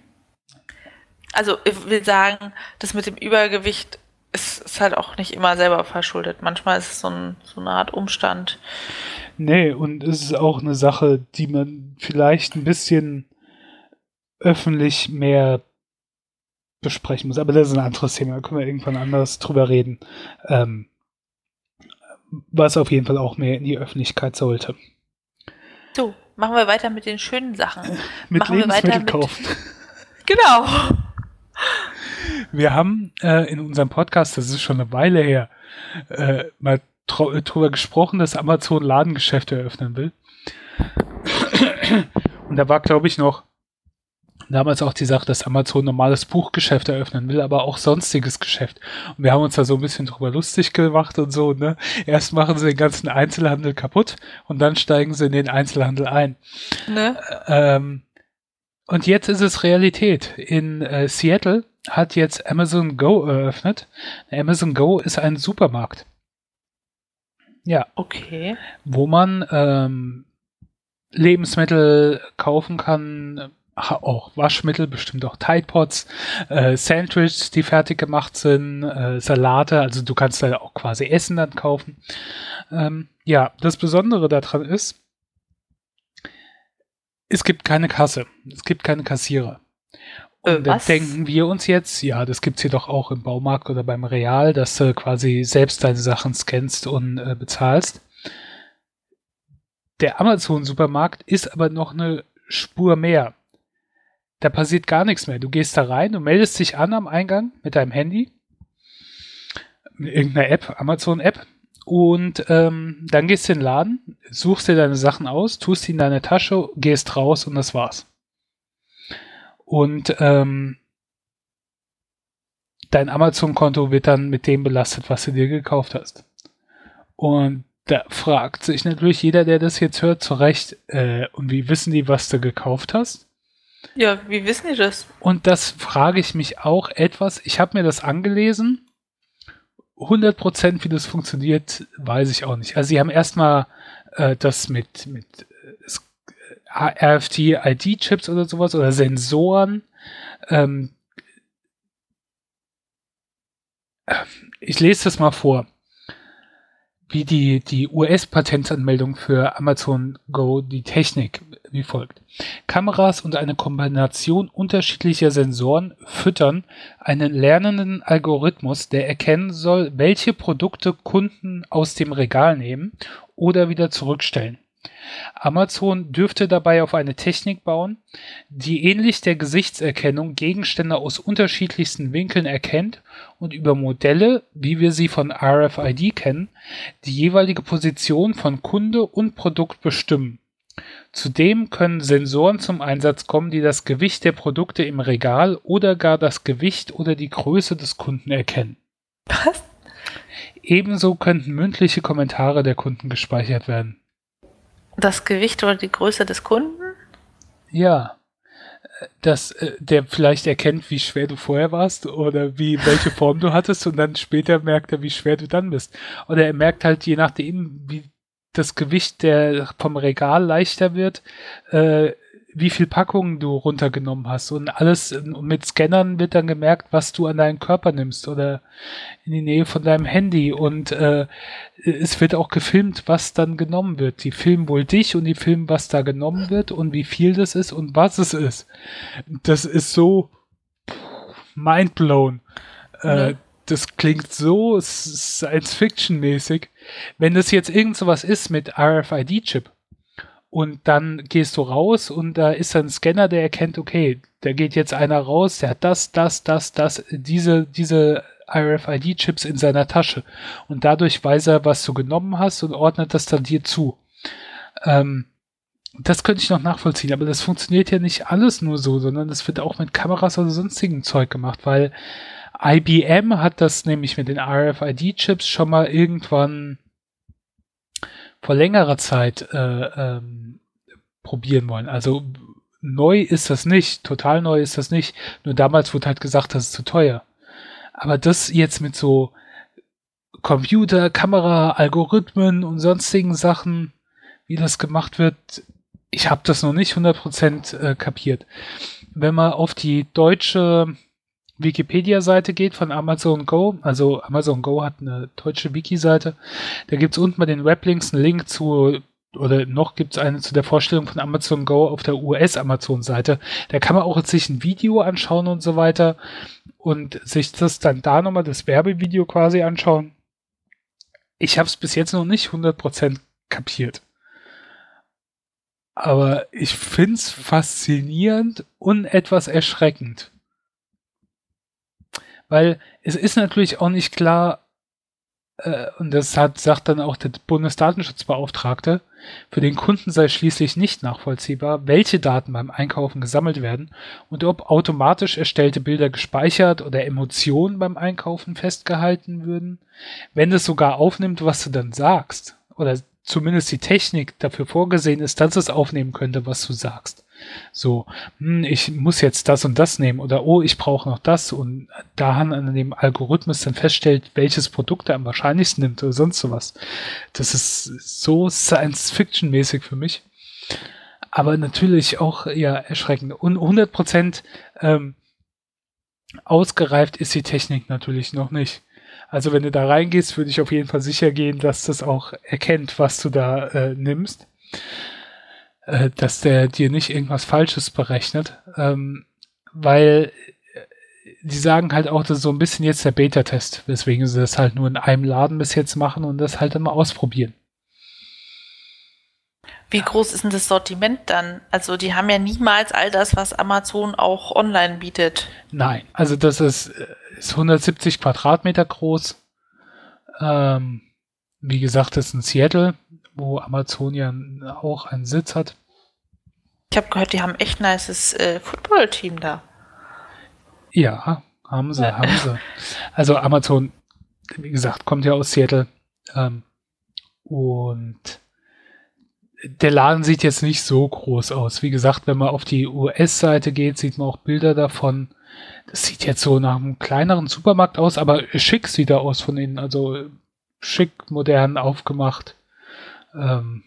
Also ich will sagen, das mit dem Übergewicht ist, ist, halt auch nicht immer selber verschuldet. Manchmal ist es so, ein, so eine Art Umstand. Nee, und es ist auch eine Sache, die man vielleicht ein bisschen öffentlich mehr besprechen muss. Aber das ist ein anderes Thema, da können wir irgendwann anders drüber reden. Ähm, was auf jeden Fall auch mehr in die Öffentlichkeit sollte. So, machen wir weiter mit den schönen Sachen. mit machen Lebensmittel mit... kaufen. genau. Wir haben äh, in unserem Podcast, das ist schon eine Weile her, äh, mal drüber gesprochen, dass Amazon Ladengeschäfte eröffnen will. Und da war, glaube ich, noch damals auch die Sache, dass Amazon normales Buchgeschäft eröffnen will, aber auch sonstiges Geschäft. Und wir haben uns da so ein bisschen drüber lustig gemacht und so, ne? Erst machen sie den ganzen Einzelhandel kaputt und dann steigen sie in den Einzelhandel ein. Ne? Ähm, und jetzt ist es Realität. In äh, Seattle hat jetzt Amazon Go eröffnet. Amazon Go ist ein Supermarkt. Ja. Okay. Wo man ähm, Lebensmittel kaufen kann, auch Waschmittel, bestimmt auch Tide Pods, äh, Sandwiches, die fertig gemacht sind, äh, Salate, also du kannst da auch quasi Essen dann kaufen. Ähm, ja, das Besondere daran ist, es gibt keine Kasse, es gibt keine Kassierer. Und äh, dann denken wir uns jetzt, ja, das gibt's hier doch auch im Baumarkt oder beim Real, dass du quasi selbst deine Sachen scannst und äh, bezahlst. Der Amazon-Supermarkt ist aber noch eine Spur mehr da passiert gar nichts mehr. Du gehst da rein, du meldest dich an am Eingang mit deinem Handy, mit irgendeiner App, Amazon-App, und ähm, dann gehst du in den Laden, suchst dir deine Sachen aus, tust die in deine Tasche, gehst raus und das war's. Und ähm, dein Amazon-Konto wird dann mit dem belastet, was du dir gekauft hast. Und da fragt sich natürlich jeder, der das jetzt hört, zu Recht, äh, und wie wissen die, was du gekauft hast? Ja, wie wissen die das? Und das frage ich mich auch etwas. Ich habe mir das angelesen. 100% wie das funktioniert, weiß ich auch nicht. Also sie haben erstmal äh, das mit, mit äh, RFT-ID-Chips oder sowas oder Sensoren. Ähm, ich lese das mal vor wie die, die US-Patentanmeldung für Amazon Go die Technik wie folgt. Kameras und eine Kombination unterschiedlicher Sensoren füttern einen lernenden Algorithmus, der erkennen soll, welche Produkte Kunden aus dem Regal nehmen oder wieder zurückstellen. Amazon dürfte dabei auf eine Technik bauen, die ähnlich der Gesichtserkennung Gegenstände aus unterschiedlichsten Winkeln erkennt und über Modelle, wie wir sie von RFID kennen, die jeweilige Position von Kunde und Produkt bestimmen. Zudem können Sensoren zum Einsatz kommen, die das Gewicht der Produkte im Regal oder gar das Gewicht oder die Größe des Kunden erkennen. Was? Ebenso könnten mündliche Kommentare der Kunden gespeichert werden. Das Gewicht oder die Größe des Kunden? Ja. Dass äh, der vielleicht erkennt, wie schwer du vorher warst oder wie welche Form du hattest und dann später merkt er, wie schwer du dann bist. Oder er merkt halt, je nachdem, wie das Gewicht der vom Regal leichter wird, äh, wie viel Packungen du runtergenommen hast und alles mit Scannern wird dann gemerkt, was du an deinen Körper nimmst oder in die Nähe von deinem Handy und äh, es wird auch gefilmt, was dann genommen wird. Die filmen wohl dich und die filmen, was da genommen wird und wie viel das ist und was es ist. Das ist so mindblown. Äh, das klingt so Science-Fiction-mäßig. Wenn das jetzt irgend sowas ist mit RFID-Chip, und dann gehst du raus und da ist ein Scanner, der erkennt, okay, da geht jetzt einer raus, der hat das, das, das, das, diese, diese RFID-Chips in seiner Tasche. Und dadurch weiß er, was du genommen hast und ordnet das dann dir zu. Ähm, das könnte ich noch nachvollziehen, aber das funktioniert ja nicht alles nur so, sondern das wird auch mit Kameras oder sonstigem Zeug gemacht, weil IBM hat das nämlich mit den RFID-Chips schon mal irgendwann vor längerer Zeit äh, ähm, probieren wollen. Also neu ist das nicht, total neu ist das nicht. Nur damals wurde halt gesagt, das ist zu teuer. Aber das jetzt mit so Computer, Kamera, Algorithmen und sonstigen Sachen, wie das gemacht wird, ich habe das noch nicht 100% äh, kapiert. Wenn man auf die deutsche Wikipedia-Seite geht von Amazon Go, also Amazon Go hat eine deutsche Wiki-Seite, da gibt es unten bei den Weblinks einen Link zu, oder noch gibt es eine zu der Vorstellung von Amazon Go auf der US-Amazon-Seite. Da kann man auch sich ein Video anschauen und so weiter und sich das dann da nochmal, das Werbevideo quasi anschauen. Ich habe es bis jetzt noch nicht 100% kapiert. Aber ich finde es faszinierend und etwas erschreckend. Weil es ist natürlich auch nicht klar, äh, und das hat, sagt dann auch der Bundesdatenschutzbeauftragte, für den Kunden sei schließlich nicht nachvollziehbar, welche Daten beim Einkaufen gesammelt werden und ob automatisch erstellte Bilder gespeichert oder Emotionen beim Einkaufen festgehalten würden, wenn es sogar aufnimmt, was du dann sagst oder zumindest die Technik dafür vorgesehen ist, dass es aufnehmen könnte, was du sagst. So, hm, ich muss jetzt das und das nehmen oder oh, ich brauche noch das und da an dem Algorithmus dann feststellt, welches Produkt er am wahrscheinlichsten nimmt oder sonst sowas. Das ist so Science-Fiction-mäßig für mich. Aber natürlich auch ja erschreckend. Und 100 Prozent ähm, ausgereift ist die Technik natürlich noch nicht. Also wenn du da reingehst, würde ich auf jeden Fall sicher gehen, dass das auch erkennt, was du da äh, nimmst. Äh, dass der dir nicht irgendwas Falsches berechnet. Ähm, weil äh, die sagen halt auch, das ist so ein bisschen jetzt der Beta-Test, weswegen sie das halt nur in einem Laden bis jetzt machen und das halt immer ausprobieren. Wie groß ist denn das Sortiment dann? Also die haben ja niemals all das, was Amazon auch online bietet. Nein, also das ist äh, ist 170 Quadratmeter groß. Ähm, wie gesagt, das ist in Seattle, wo Amazon ja auch einen Sitz hat. Ich habe gehört, die haben echt ein nices äh, Football-Team da. Ja, haben sie, haben sie. Also Amazon, wie gesagt, kommt ja aus Seattle. Ähm, und der Laden sieht jetzt nicht so groß aus. Wie gesagt, wenn man auf die US-Seite geht, sieht man auch Bilder davon. Das sieht jetzt so nach einem kleineren Supermarkt aus, aber schick sieht er aus von innen. Also schick, modern, aufgemacht. Ähm,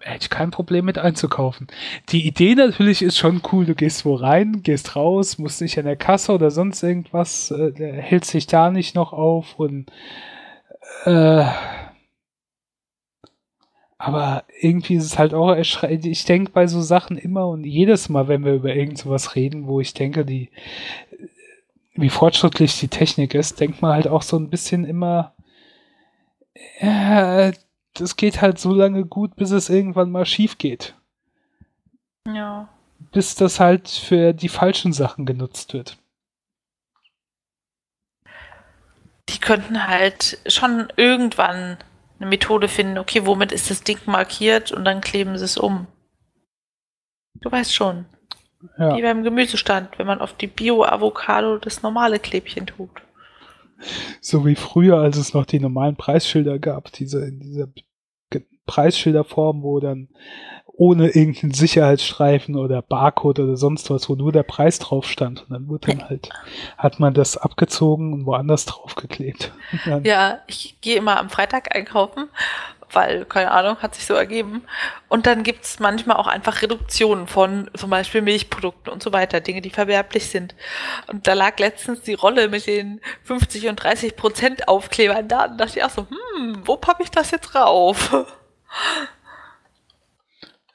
hätte ich kein Problem mit einzukaufen. Die Idee natürlich ist schon cool. Du gehst wo rein, gehst raus, musst nicht an der Kasse oder sonst irgendwas, äh, hält sich da nicht noch auf und äh, aber irgendwie ist es halt auch erschreckend. Ich denke bei so Sachen immer und jedes Mal, wenn wir über irgend sowas reden, wo ich denke, die, wie fortschrittlich die Technik ist, denkt man halt auch so ein bisschen immer, ja, das geht halt so lange gut, bis es irgendwann mal schief geht. Ja. Bis das halt für die falschen Sachen genutzt wird. Die könnten halt schon irgendwann eine Methode finden, okay, womit ist das Ding markiert und dann kleben sie es um. Du weißt schon. Ja. Wie beim Gemüsestand, wenn man auf die Bio-Avocado das normale Klebchen tut. So wie früher, als es noch die normalen Preisschilder gab, diese in dieser Preisschilderform, wo dann ohne irgendeinen Sicherheitsstreifen oder Barcode oder sonst was, wo nur der Preis drauf stand. Und dann wurde dann halt, hat man das abgezogen und woanders draufgeklebt. Ja, ich gehe immer am Freitag einkaufen, weil, keine Ahnung, hat sich so ergeben. Und dann gibt es manchmal auch einfach Reduktionen von zum Beispiel Milchprodukten und so weiter, Dinge, die verwerblich sind. Und da lag letztens die Rolle mit den 50 und 30 Prozent Aufklebern da. Und dachte ich auch so, hm, wo pappe ich das jetzt rauf?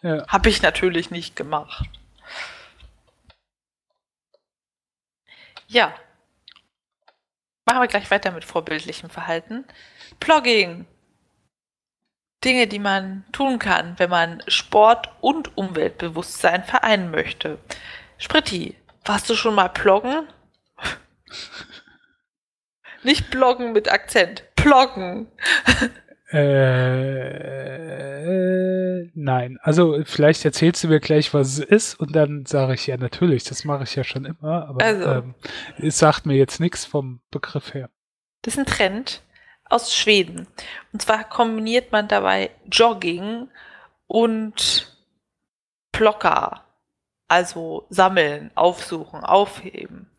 Ja. Habe ich natürlich nicht gemacht. Ja. Machen wir gleich weiter mit vorbildlichem Verhalten. Blogging. Dinge, die man tun kann, wenn man Sport und Umweltbewusstsein vereinen möchte. Spritti, warst du schon mal bloggen? Nicht bloggen mit Akzent. Bloggen. Äh, nein. Also vielleicht erzählst du mir gleich, was es ist und dann sage ich ja natürlich, das mache ich ja schon immer, aber also, ähm, es sagt mir jetzt nichts vom Begriff her. Das ist ein Trend aus Schweden. Und zwar kombiniert man dabei Jogging und Plocker, also sammeln, aufsuchen, aufheben.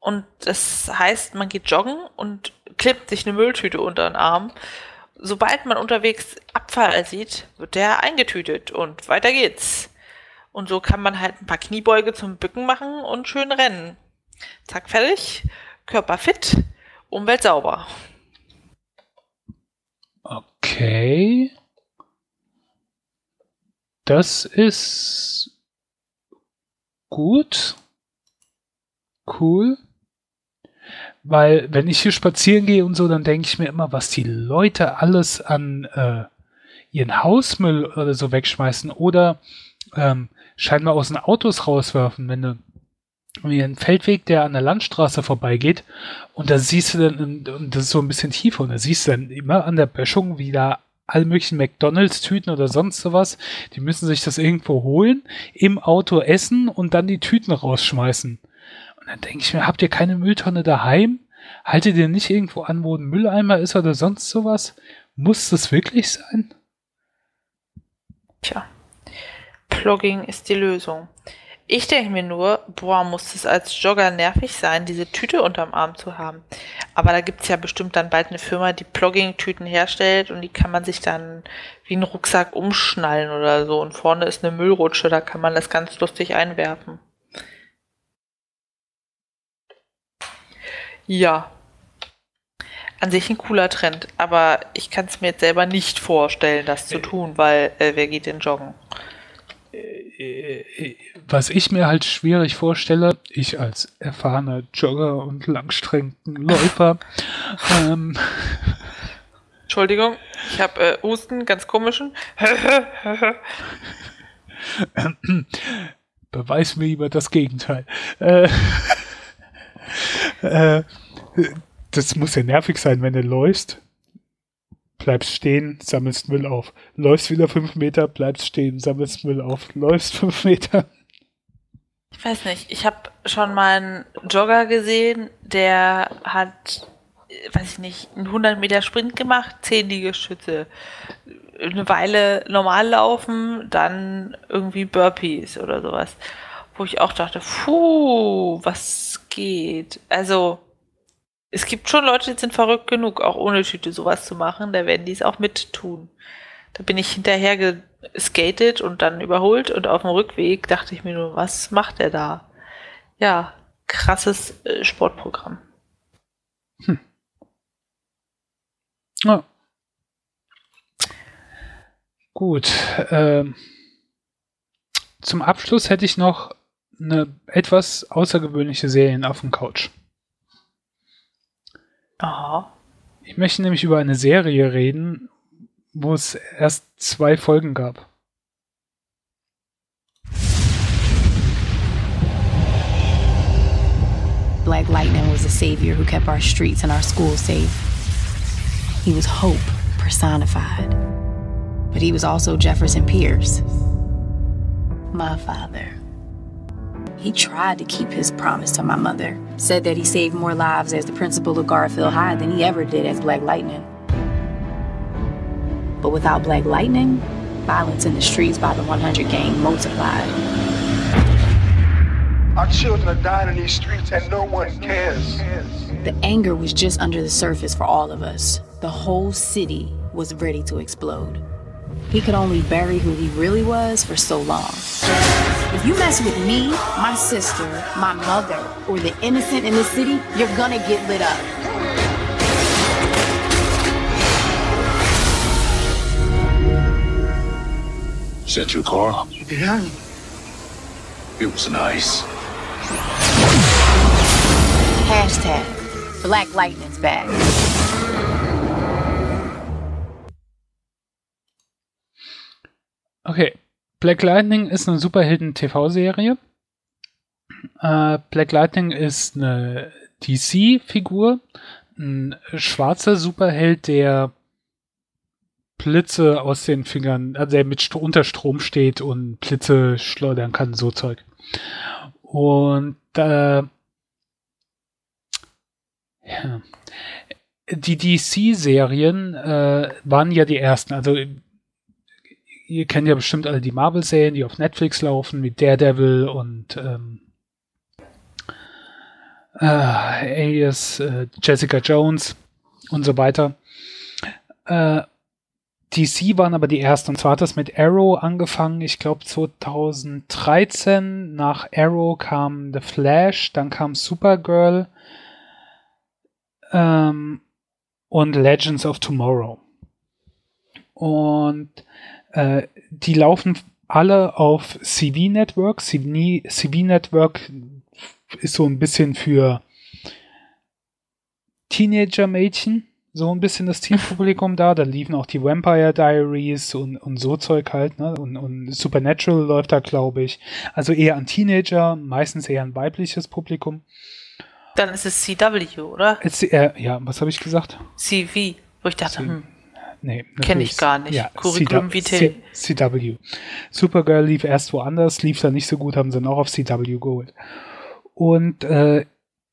Und das heißt, man geht joggen und klebt sich eine Mülltüte unter den Arm. Sobald man unterwegs Abfall sieht, wird der eingetütet und weiter geht's. Und so kann man halt ein paar Kniebeuge zum Bücken machen und schön rennen. Zack, fertig. Körper fit, Umwelt sauber. Okay. Das ist gut. Cool. Weil, wenn ich hier spazieren gehe und so, dann denke ich mir immer, was die Leute alles an äh, ihren Hausmüll oder so wegschmeißen oder ähm, scheinbar aus den Autos rauswerfen, wenn du wie ein Feldweg, der an der Landstraße vorbeigeht und da siehst du dann, und das ist so ein bisschen tiefer, und da siehst du dann immer an der Böschung, wie da alle möglichen McDonalds-Tüten oder sonst sowas, die müssen sich das irgendwo holen, im Auto essen und dann die Tüten rausschmeißen. Und dann denke ich mir, habt ihr keine Mülltonne daheim? Haltet ihr nicht irgendwo an, wo ein Mülleimer ist oder sonst sowas? Muss das wirklich sein? Tja, Plugging ist die Lösung. Ich denke mir nur, boah, muss es als Jogger nervig sein, diese Tüte unterm Arm zu haben. Aber da gibt es ja bestimmt dann bald eine Firma, die Plugging-Tüten herstellt und die kann man sich dann wie einen Rucksack umschnallen oder so. Und vorne ist eine Müllrutsche, da kann man das ganz lustig einwerfen. Ja. An sich ein cooler Trend, aber ich kann es mir jetzt selber nicht vorstellen, das zu tun, weil äh, wer geht denn joggen? Was ich mir halt schwierig vorstelle, ich als erfahrener Jogger und Langstreckenläufer. ähm, Entschuldigung, ich habe äh, Husten, ganz komischen. Beweis mir lieber das Gegenteil. Äh, äh, das muss ja nervig sein, wenn du läufst bleibst stehen, sammelst Müll auf. Läufst wieder fünf Meter, bleibst stehen, sammelst Müll auf. Läufst fünf Meter. Ich weiß nicht, ich habe schon mal einen Jogger gesehen, der hat, weiß ich nicht, einen 100 Meter Sprint gemacht, 10 Liegestütze, eine Weile normal laufen, dann irgendwie Burpees oder sowas. Wo ich auch dachte, puh, was geht? Also, es gibt schon Leute, die sind verrückt genug, auch ohne Tüte sowas zu machen. Da werden die es auch mit tun. Da bin ich hinterher geskatet und dann überholt und auf dem Rückweg dachte ich mir nur, was macht der da? Ja, krasses äh, Sportprogramm. Hm. Ja. Gut. Ähm, zum Abschluss hätte ich noch eine etwas außergewöhnliche Serie auf dem Couch. Aha. Ich möchte nämlich über eine Serie reden, wo es erst zwei Folgen gab. Black Lightning was a savior who kept our streets and our schools safe. He was hope personified. But he was also Jefferson Pierce, my father. He tried to keep his promise to my mother. Said that he saved more lives as the principal of Garfield High than he ever did as Black Lightning. But without Black Lightning, violence in the streets by the 100 gang multiplied. Our children are dying in these streets and no one cares. The anger was just under the surface for all of us. The whole city was ready to explode. He could only bury who he really was for so long. If you mess with me, my sister, my mother, or the innocent in the city, you're gonna get lit up. Is that your car? Yeah. It was nice. Hashtag Black Lightning's back. Okay, Black Lightning ist eine Superhelden-TV-Serie. Äh, Black Lightning ist eine DC-Figur, ein schwarzer Superheld, der Blitze aus den Fingern, also der mit unter Strom steht und Blitze schleudern kann, so Zeug. Und äh, ja. die DC-Serien äh, waren ja die ersten. Also ihr kennt ja bestimmt alle die Marvel-Serien, die auf Netflix laufen, mit Daredevil und ähm, äh, Alias, äh, Jessica Jones. und so weiter. Äh, DC waren aber die ersten. Und zwar hat das mit Arrow angefangen, ich glaube 2013. Nach Arrow kam The Flash, dann kam Supergirl ähm, und Legends of Tomorrow. Und äh, die laufen alle auf CV Network. CV, CV Network ist so ein bisschen für Teenager-Mädchen so ein bisschen das Teampublikum da. Da liefen auch die Vampire Diaries und, und so Zeug halt, ne? Und, und Supernatural läuft da, glaube ich. Also eher an Teenager, meistens eher ein weibliches Publikum. Dann ist es CW, oder? Jetzt, äh, ja, was habe ich gesagt? CV. Wo ich dachte, C hm, Nee, kenne ich gar nicht. Ja, Curriculum vitae. CW. Supergirl lief erst woanders, lief da nicht so gut, haben sie dann auch auf CW geholt. Und äh,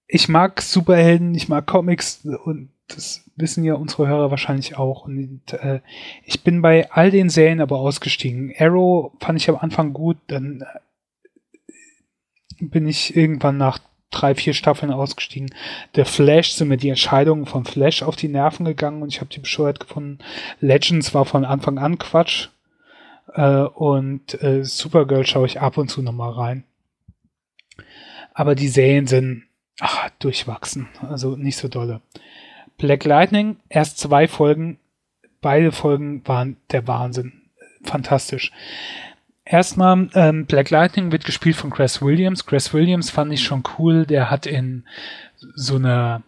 ich mag Superhelden, ich mag Comics und das wissen ja unsere Hörer wahrscheinlich auch. Und äh, ich bin bei all den Serien aber ausgestiegen. Arrow fand ich am Anfang gut, dann äh, bin ich irgendwann nach drei, vier Staffeln ausgestiegen. Der Flash sind mir die Entscheidungen von Flash auf die Nerven gegangen und ich habe die bescheuert gefunden. Legends war von Anfang an Quatsch. Äh, und äh, Supergirl schaue ich ab und zu nochmal rein. Aber die Serien sind ach, durchwachsen, also nicht so dolle. Black Lightning, erst zwei Folgen, beide Folgen waren der Wahnsinn. Fantastisch. Erstmal, ähm, Black Lightning wird gespielt von Chris Williams. Chris Williams fand ich schon cool. Der hat in so einer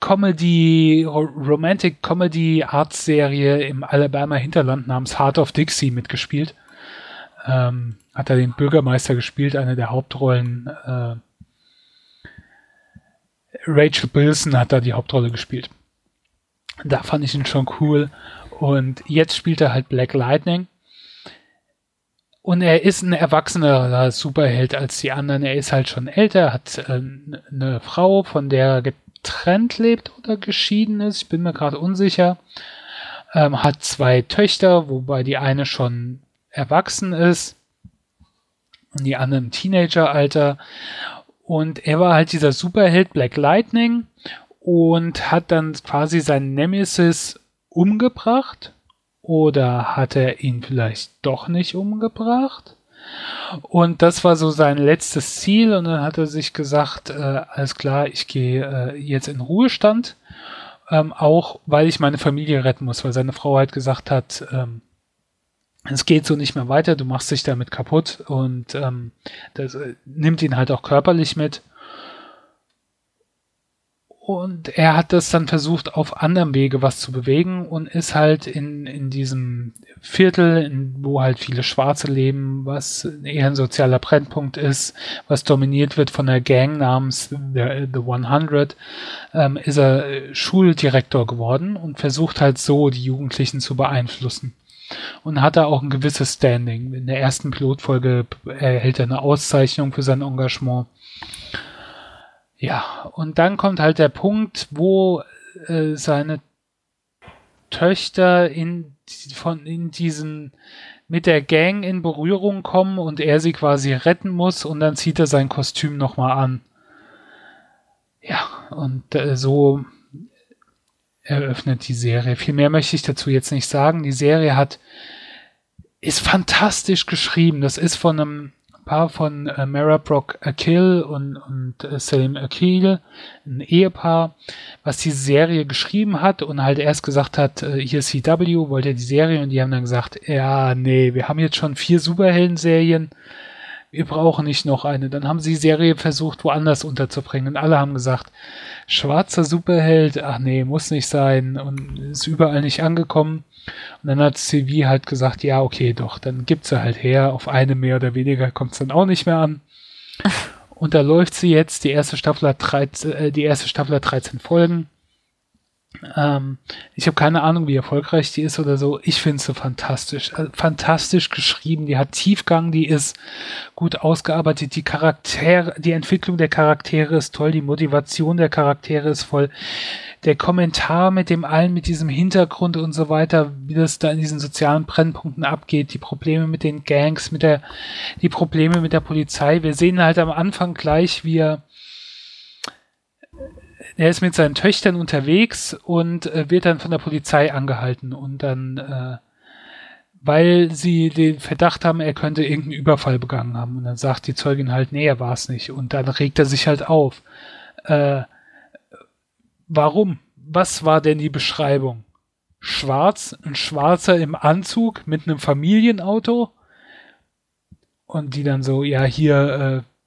Comedy, Ro- Romantic Comedy Arts Serie im Alabama Hinterland namens Heart of Dixie mitgespielt. Ähm, hat er den Bürgermeister gespielt, eine der Hauptrollen. Äh, Rachel Bilson hat da die Hauptrolle gespielt. Da fand ich ihn schon cool. Und jetzt spielt er halt Black Lightning. Und er ist ein erwachsener Superheld als die anderen. Er ist halt schon älter, hat äh, eine Frau, von der er getrennt lebt oder geschieden ist. Ich bin mir gerade unsicher. Ähm, hat zwei Töchter, wobei die eine schon erwachsen ist und die andere im Teenageralter. Und er war halt dieser Superheld Black Lightning und hat dann quasi seinen Nemesis umgebracht. Oder hat er ihn vielleicht doch nicht umgebracht? Und das war so sein letztes Ziel. Und dann hat er sich gesagt, äh, alles klar, ich gehe äh, jetzt in Ruhestand. Ähm, auch weil ich meine Familie retten muss, weil seine Frau halt gesagt hat, ähm, es geht so nicht mehr weiter, du machst dich damit kaputt und ähm, das äh, nimmt ihn halt auch körperlich mit. Und er hat das dann versucht, auf anderem Wege was zu bewegen und ist halt in, in diesem Viertel, in, wo halt viele Schwarze leben, was eher ein sozialer Brennpunkt ist, was dominiert wird von der Gang namens The, The 100, ähm, ist er äh, Schuldirektor geworden und versucht halt so die Jugendlichen zu beeinflussen und hat da auch ein gewisses Standing. In der ersten Pilotfolge erhält er eine Auszeichnung für sein Engagement. Ja, und dann kommt halt der Punkt, wo äh, seine Töchter in, von, in diesen mit der Gang in Berührung kommen und er sie quasi retten muss und dann zieht er sein Kostüm nochmal an. Ja, und äh, so eröffnet die Serie. Viel mehr möchte ich dazu jetzt nicht sagen. Die Serie hat ist fantastisch geschrieben. Das ist von einem Paar von äh, Mara Brock Akil und, und äh, Salim Akil, ein Ehepaar, was die Serie geschrieben hat und halt erst gesagt hat, äh, hier CW, wollt ihr die Serie? Und die haben dann gesagt, ja, nee, wir haben jetzt schon vier Superhelden-Serien, wir brauchen nicht noch eine. Dann haben sie die Serie versucht, woanders unterzubringen. Und alle haben gesagt, schwarzer Superheld, ach nee, muss nicht sein und ist überall nicht angekommen. Und dann hat CV halt gesagt, ja, okay, doch, dann gibt sie halt her. Auf eine mehr oder weniger kommt es dann auch nicht mehr an. Und da läuft sie jetzt. Die erste Staffel hat 13, äh, die erste Staffel hat 13 Folgen. Ähm, ich habe keine Ahnung, wie erfolgreich die ist oder so. Ich finde sie fantastisch. Also, fantastisch geschrieben. Die hat Tiefgang, die ist gut ausgearbeitet. Die Charaktere, die Entwicklung der Charaktere ist toll. Die Motivation der Charaktere ist voll. Der Kommentar mit dem allen, mit diesem Hintergrund und so weiter, wie das da in diesen sozialen Brennpunkten abgeht, die Probleme mit den Gangs, mit der, die Probleme mit der Polizei. Wir sehen halt am Anfang gleich, wie er er ist mit seinen Töchtern unterwegs und äh, wird dann von der Polizei angehalten und dann, äh, weil sie den Verdacht haben, er könnte irgendeinen Überfall begangen haben. Und dann sagt die Zeugin halt, nee, er war es nicht. Und dann regt er sich halt auf. Äh, warum? Was war denn die Beschreibung? Schwarz, ein Schwarzer im Anzug mit einem Familienauto? Und die dann so, ja, hier, äh,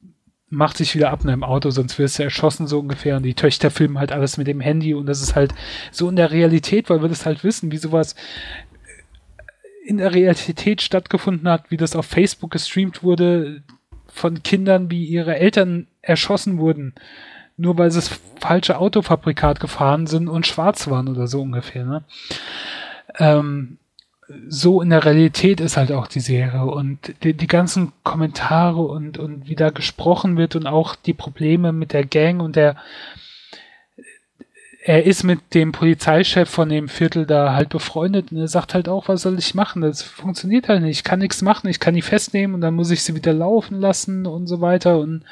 macht sich wieder ab in einem Auto, sonst wirst du erschossen, so ungefähr. Und die Töchter filmen halt alles mit dem Handy und das ist halt so in der Realität, weil wir das halt wissen, wie sowas in der Realität stattgefunden hat, wie das auf Facebook gestreamt wurde, von Kindern, wie ihre Eltern erschossen wurden, nur weil sie das falsche Autofabrikat gefahren sind und schwarz waren oder so ungefähr. Ne? Ähm, so in der Realität ist halt auch die Serie und die, die, ganzen Kommentare und, und wie da gesprochen wird und auch die Probleme mit der Gang und der er ist mit dem Polizeichef von dem Viertel da halt befreundet und er sagt halt auch, was soll ich machen? Das funktioniert halt nicht. Ich kann nichts machen. Ich kann die festnehmen und dann muss ich sie wieder laufen lassen und so weiter. Und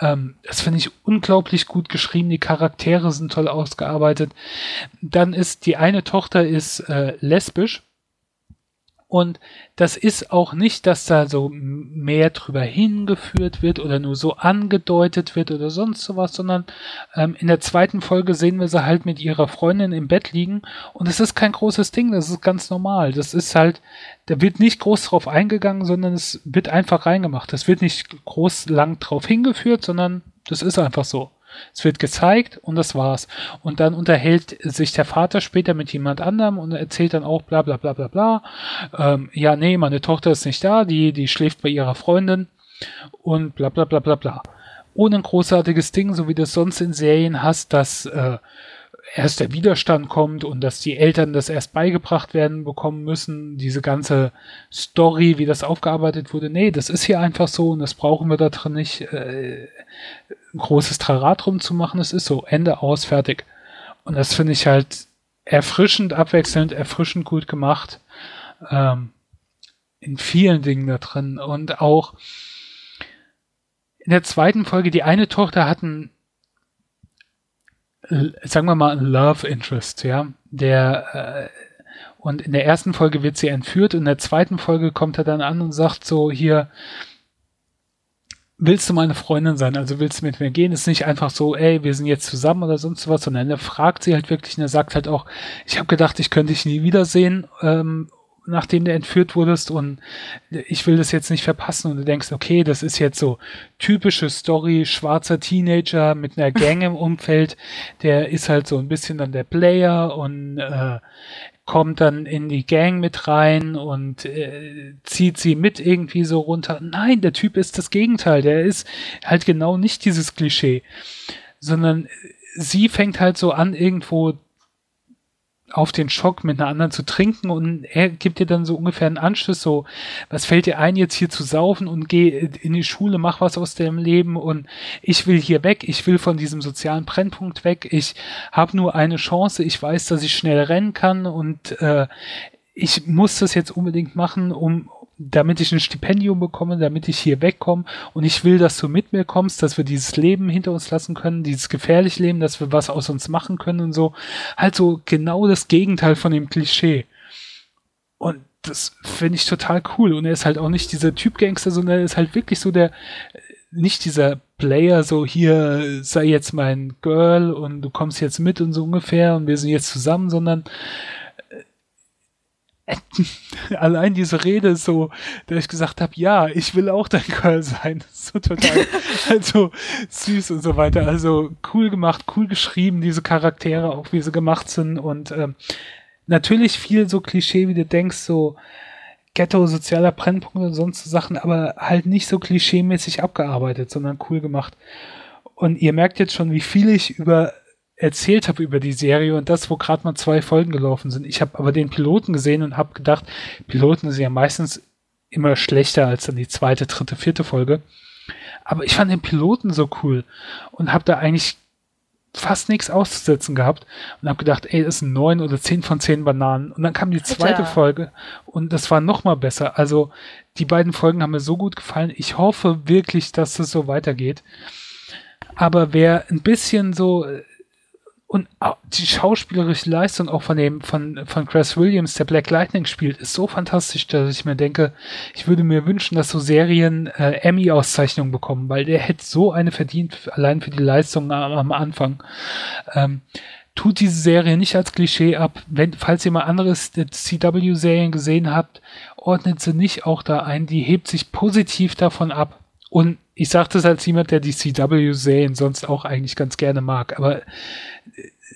ähm, das finde ich unglaublich gut geschrieben. Die Charaktere sind toll ausgearbeitet. Dann ist die eine Tochter ist äh, lesbisch und das ist auch nicht, dass da so mehr drüber hingeführt wird oder nur so angedeutet wird oder sonst sowas, sondern ähm, in der zweiten Folge sehen wir sie halt mit ihrer Freundin im Bett liegen und es ist kein großes Ding, das ist ganz normal. Das ist halt, da wird nicht groß drauf eingegangen, sondern es wird einfach reingemacht. Das wird nicht groß lang drauf hingeführt, sondern das ist einfach so. Es wird gezeigt und das war's. Und dann unterhält sich der Vater später mit jemand anderem und erzählt dann auch bla bla bla bla bla. Ähm, ja, nee, meine Tochter ist nicht da, die, die schläft bei ihrer Freundin und bla bla bla bla bla. Ohne ein großartiges Ding, so wie du es sonst in Serien hast, dass äh, erst der Widerstand kommt und dass die Eltern das erst beigebracht werden bekommen müssen, diese ganze Story, wie das aufgearbeitet wurde. Nee, das ist hier einfach so und das brauchen wir da drin nicht äh, großes Trarat drum zu machen. Es ist so, Ende aus, fertig. Und das finde ich halt erfrischend, abwechselnd, erfrischend gut gemacht. Ähm, in vielen Dingen da drin. Und auch in der zweiten Folge, die eine Tochter hat ein sagen wir mal, ein Love Interest, ja, der äh, und in der ersten Folge wird sie entführt in der zweiten Folge kommt er dann an und sagt so hier, willst du meine Freundin sein? Also willst du mit mir gehen? Ist nicht einfach so, ey, wir sind jetzt zusammen oder sonst was, sondern er fragt sie halt wirklich und er sagt halt auch, ich habe gedacht, ich könnte dich nie wiedersehen ähm, nachdem du entführt wurdest und ich will das jetzt nicht verpassen und du denkst, okay, das ist jetzt so typische Story, schwarzer Teenager mit einer Gang im Umfeld, der ist halt so ein bisschen dann der Player und äh, kommt dann in die Gang mit rein und äh, zieht sie mit irgendwie so runter. Nein, der Typ ist das Gegenteil, der ist halt genau nicht dieses Klischee, sondern sie fängt halt so an, irgendwo auf den Schock mit einer anderen zu trinken und er gibt dir dann so ungefähr einen Anschluss, so, was fällt dir ein, jetzt hier zu saufen und geh in die Schule, mach was aus deinem Leben und ich will hier weg, ich will von diesem sozialen Brennpunkt weg, ich habe nur eine Chance, ich weiß, dass ich schnell rennen kann und äh, ich muss das jetzt unbedingt machen, um, damit ich ein Stipendium bekomme, damit ich hier wegkomme und ich will, dass du mit mir kommst, dass wir dieses Leben hinter uns lassen können, dieses gefährliche Leben, dass wir was aus uns machen können und so. Halt so genau das Gegenteil von dem Klischee. Und das finde ich total cool. Und er ist halt auch nicht dieser Typ Gangster, sondern er ist halt wirklich so der, nicht dieser Player, so hier sei jetzt mein Girl und du kommst jetzt mit und so ungefähr und wir sind jetzt zusammen, sondern allein diese Rede so, dass ich gesagt habe, ja, ich will auch dein Girl sein. So total, also süß und so weiter. Also cool gemacht, cool geschrieben, diese Charaktere, auch wie sie gemacht sind und ähm, natürlich viel so Klischee, wie du denkst, so Ghetto, sozialer Brennpunkt und sonst so Sachen, aber halt nicht so klischeemäßig abgearbeitet, sondern cool gemacht. Und ihr merkt jetzt schon, wie viel ich über erzählt habe über die Serie und das, wo gerade mal zwei Folgen gelaufen sind. Ich habe aber den Piloten gesehen und habe gedacht, Piloten sind ja meistens immer schlechter als dann die zweite, dritte, vierte Folge. Aber ich fand den Piloten so cool und habe da eigentlich fast nichts auszusetzen gehabt und habe gedacht, ey, das sind neun oder zehn von zehn Bananen. Und dann kam die zweite Alter. Folge und das war noch mal besser. Also die beiden Folgen haben mir so gut gefallen. Ich hoffe wirklich, dass es so weitergeht. Aber wer ein bisschen so Und die schauspielerische Leistung auch von dem, von, von Chris Williams, der Black Lightning spielt, ist so fantastisch, dass ich mir denke, ich würde mir wünschen, dass so Serien äh, Emmy-Auszeichnungen bekommen, weil der hätte so eine verdient, allein für die Leistung am, am Anfang. Ähm, tut diese Serie nicht als Klischee ab. Wenn, falls ihr mal anderes CW-Serien gesehen habt, ordnet sie nicht auch da ein. Die hebt sich positiv davon ab. Und ich sage das als jemand, der die CW-Serien sonst auch eigentlich ganz gerne mag, aber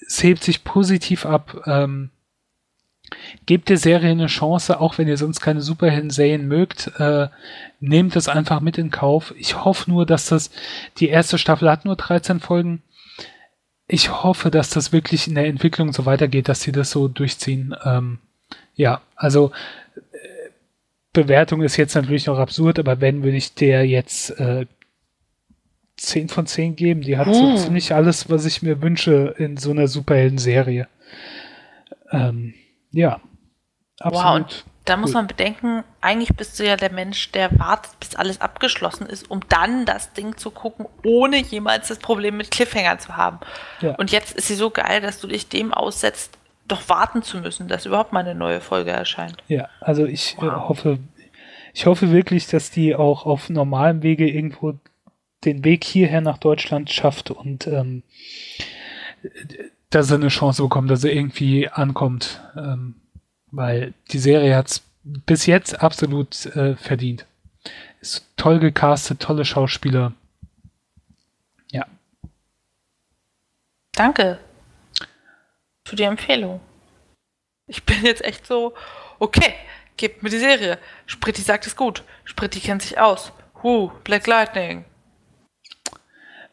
es hebt sich positiv ab. Ähm, gebt der Serie eine Chance, auch wenn ihr sonst keine Superhelden-Serien mögt. Äh, nehmt das einfach mit in Kauf. Ich hoffe nur, dass das, die erste Staffel hat nur 13 Folgen. Ich hoffe, dass das wirklich in der Entwicklung so weitergeht, dass sie das so durchziehen. Ähm, ja, also Bewertung ist jetzt natürlich noch absurd, aber wenn, würde ich der jetzt äh, 10 von 10 geben. Die hat so ziemlich alles, was ich mir wünsche in so einer Superhelden-Serie. Ähm, ja. Absolut. Wow, und da muss man bedenken, eigentlich bist du ja der Mensch, der wartet, bis alles abgeschlossen ist, um dann das Ding zu gucken, ohne jemals das Problem mit Cliffhanger zu haben. Ja. Und jetzt ist sie so geil, dass du dich dem aussetzt, doch warten zu müssen, dass überhaupt mal eine neue Folge erscheint. Ja, also ich äh, hoffe, ich hoffe wirklich, dass die auch auf normalem Wege irgendwo den Weg hierher nach Deutschland schafft und ähm, dass er eine Chance bekommt, dass er irgendwie ankommt. Ähm, weil die Serie hat es bis jetzt absolut äh, verdient. Ist toll gecastet, tolle Schauspieler. Ja. Danke für die Empfehlung. Ich bin jetzt echt so, okay, gebt mir die Serie. Spritti sagt es gut. Spritti kennt sich aus. Huh, Black Lightning.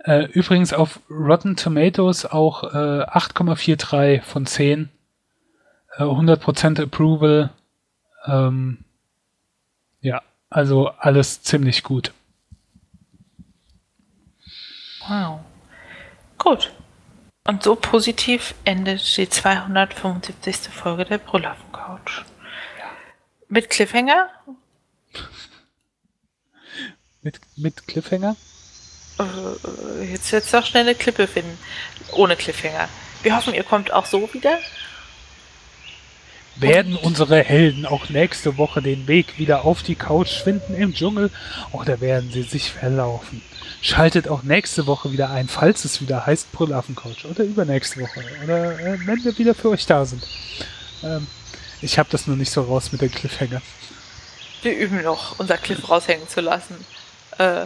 Äh, übrigens auf Rotten Tomatoes auch äh, 8,43 von 10. Äh, 100% Approval. Ähm, ja, also alles ziemlich gut. Wow. Gut. Und so positiv endet die 275. Folge der Brüllaffen Couch. Mit Cliffhanger? Mit, mit Cliffhanger? Äh, Jetzt jetzt noch schnell eine Klippe finden. Ohne Cliffhanger. Wir hoffen, ihr kommt auch so wieder. Werden unsere Helden auch nächste Woche den Weg wieder auf die Couch finden im Dschungel oder werden sie sich verlaufen? Schaltet auch nächste Woche wieder ein, falls es wieder heißt Brüllaffen-Couch oder übernächste Woche oder äh, wenn wir wieder für euch da sind. Ähm, ich habe das nur nicht so raus mit den Cliffhanger. Wir üben noch, unser Cliff raushängen zu lassen. Äh,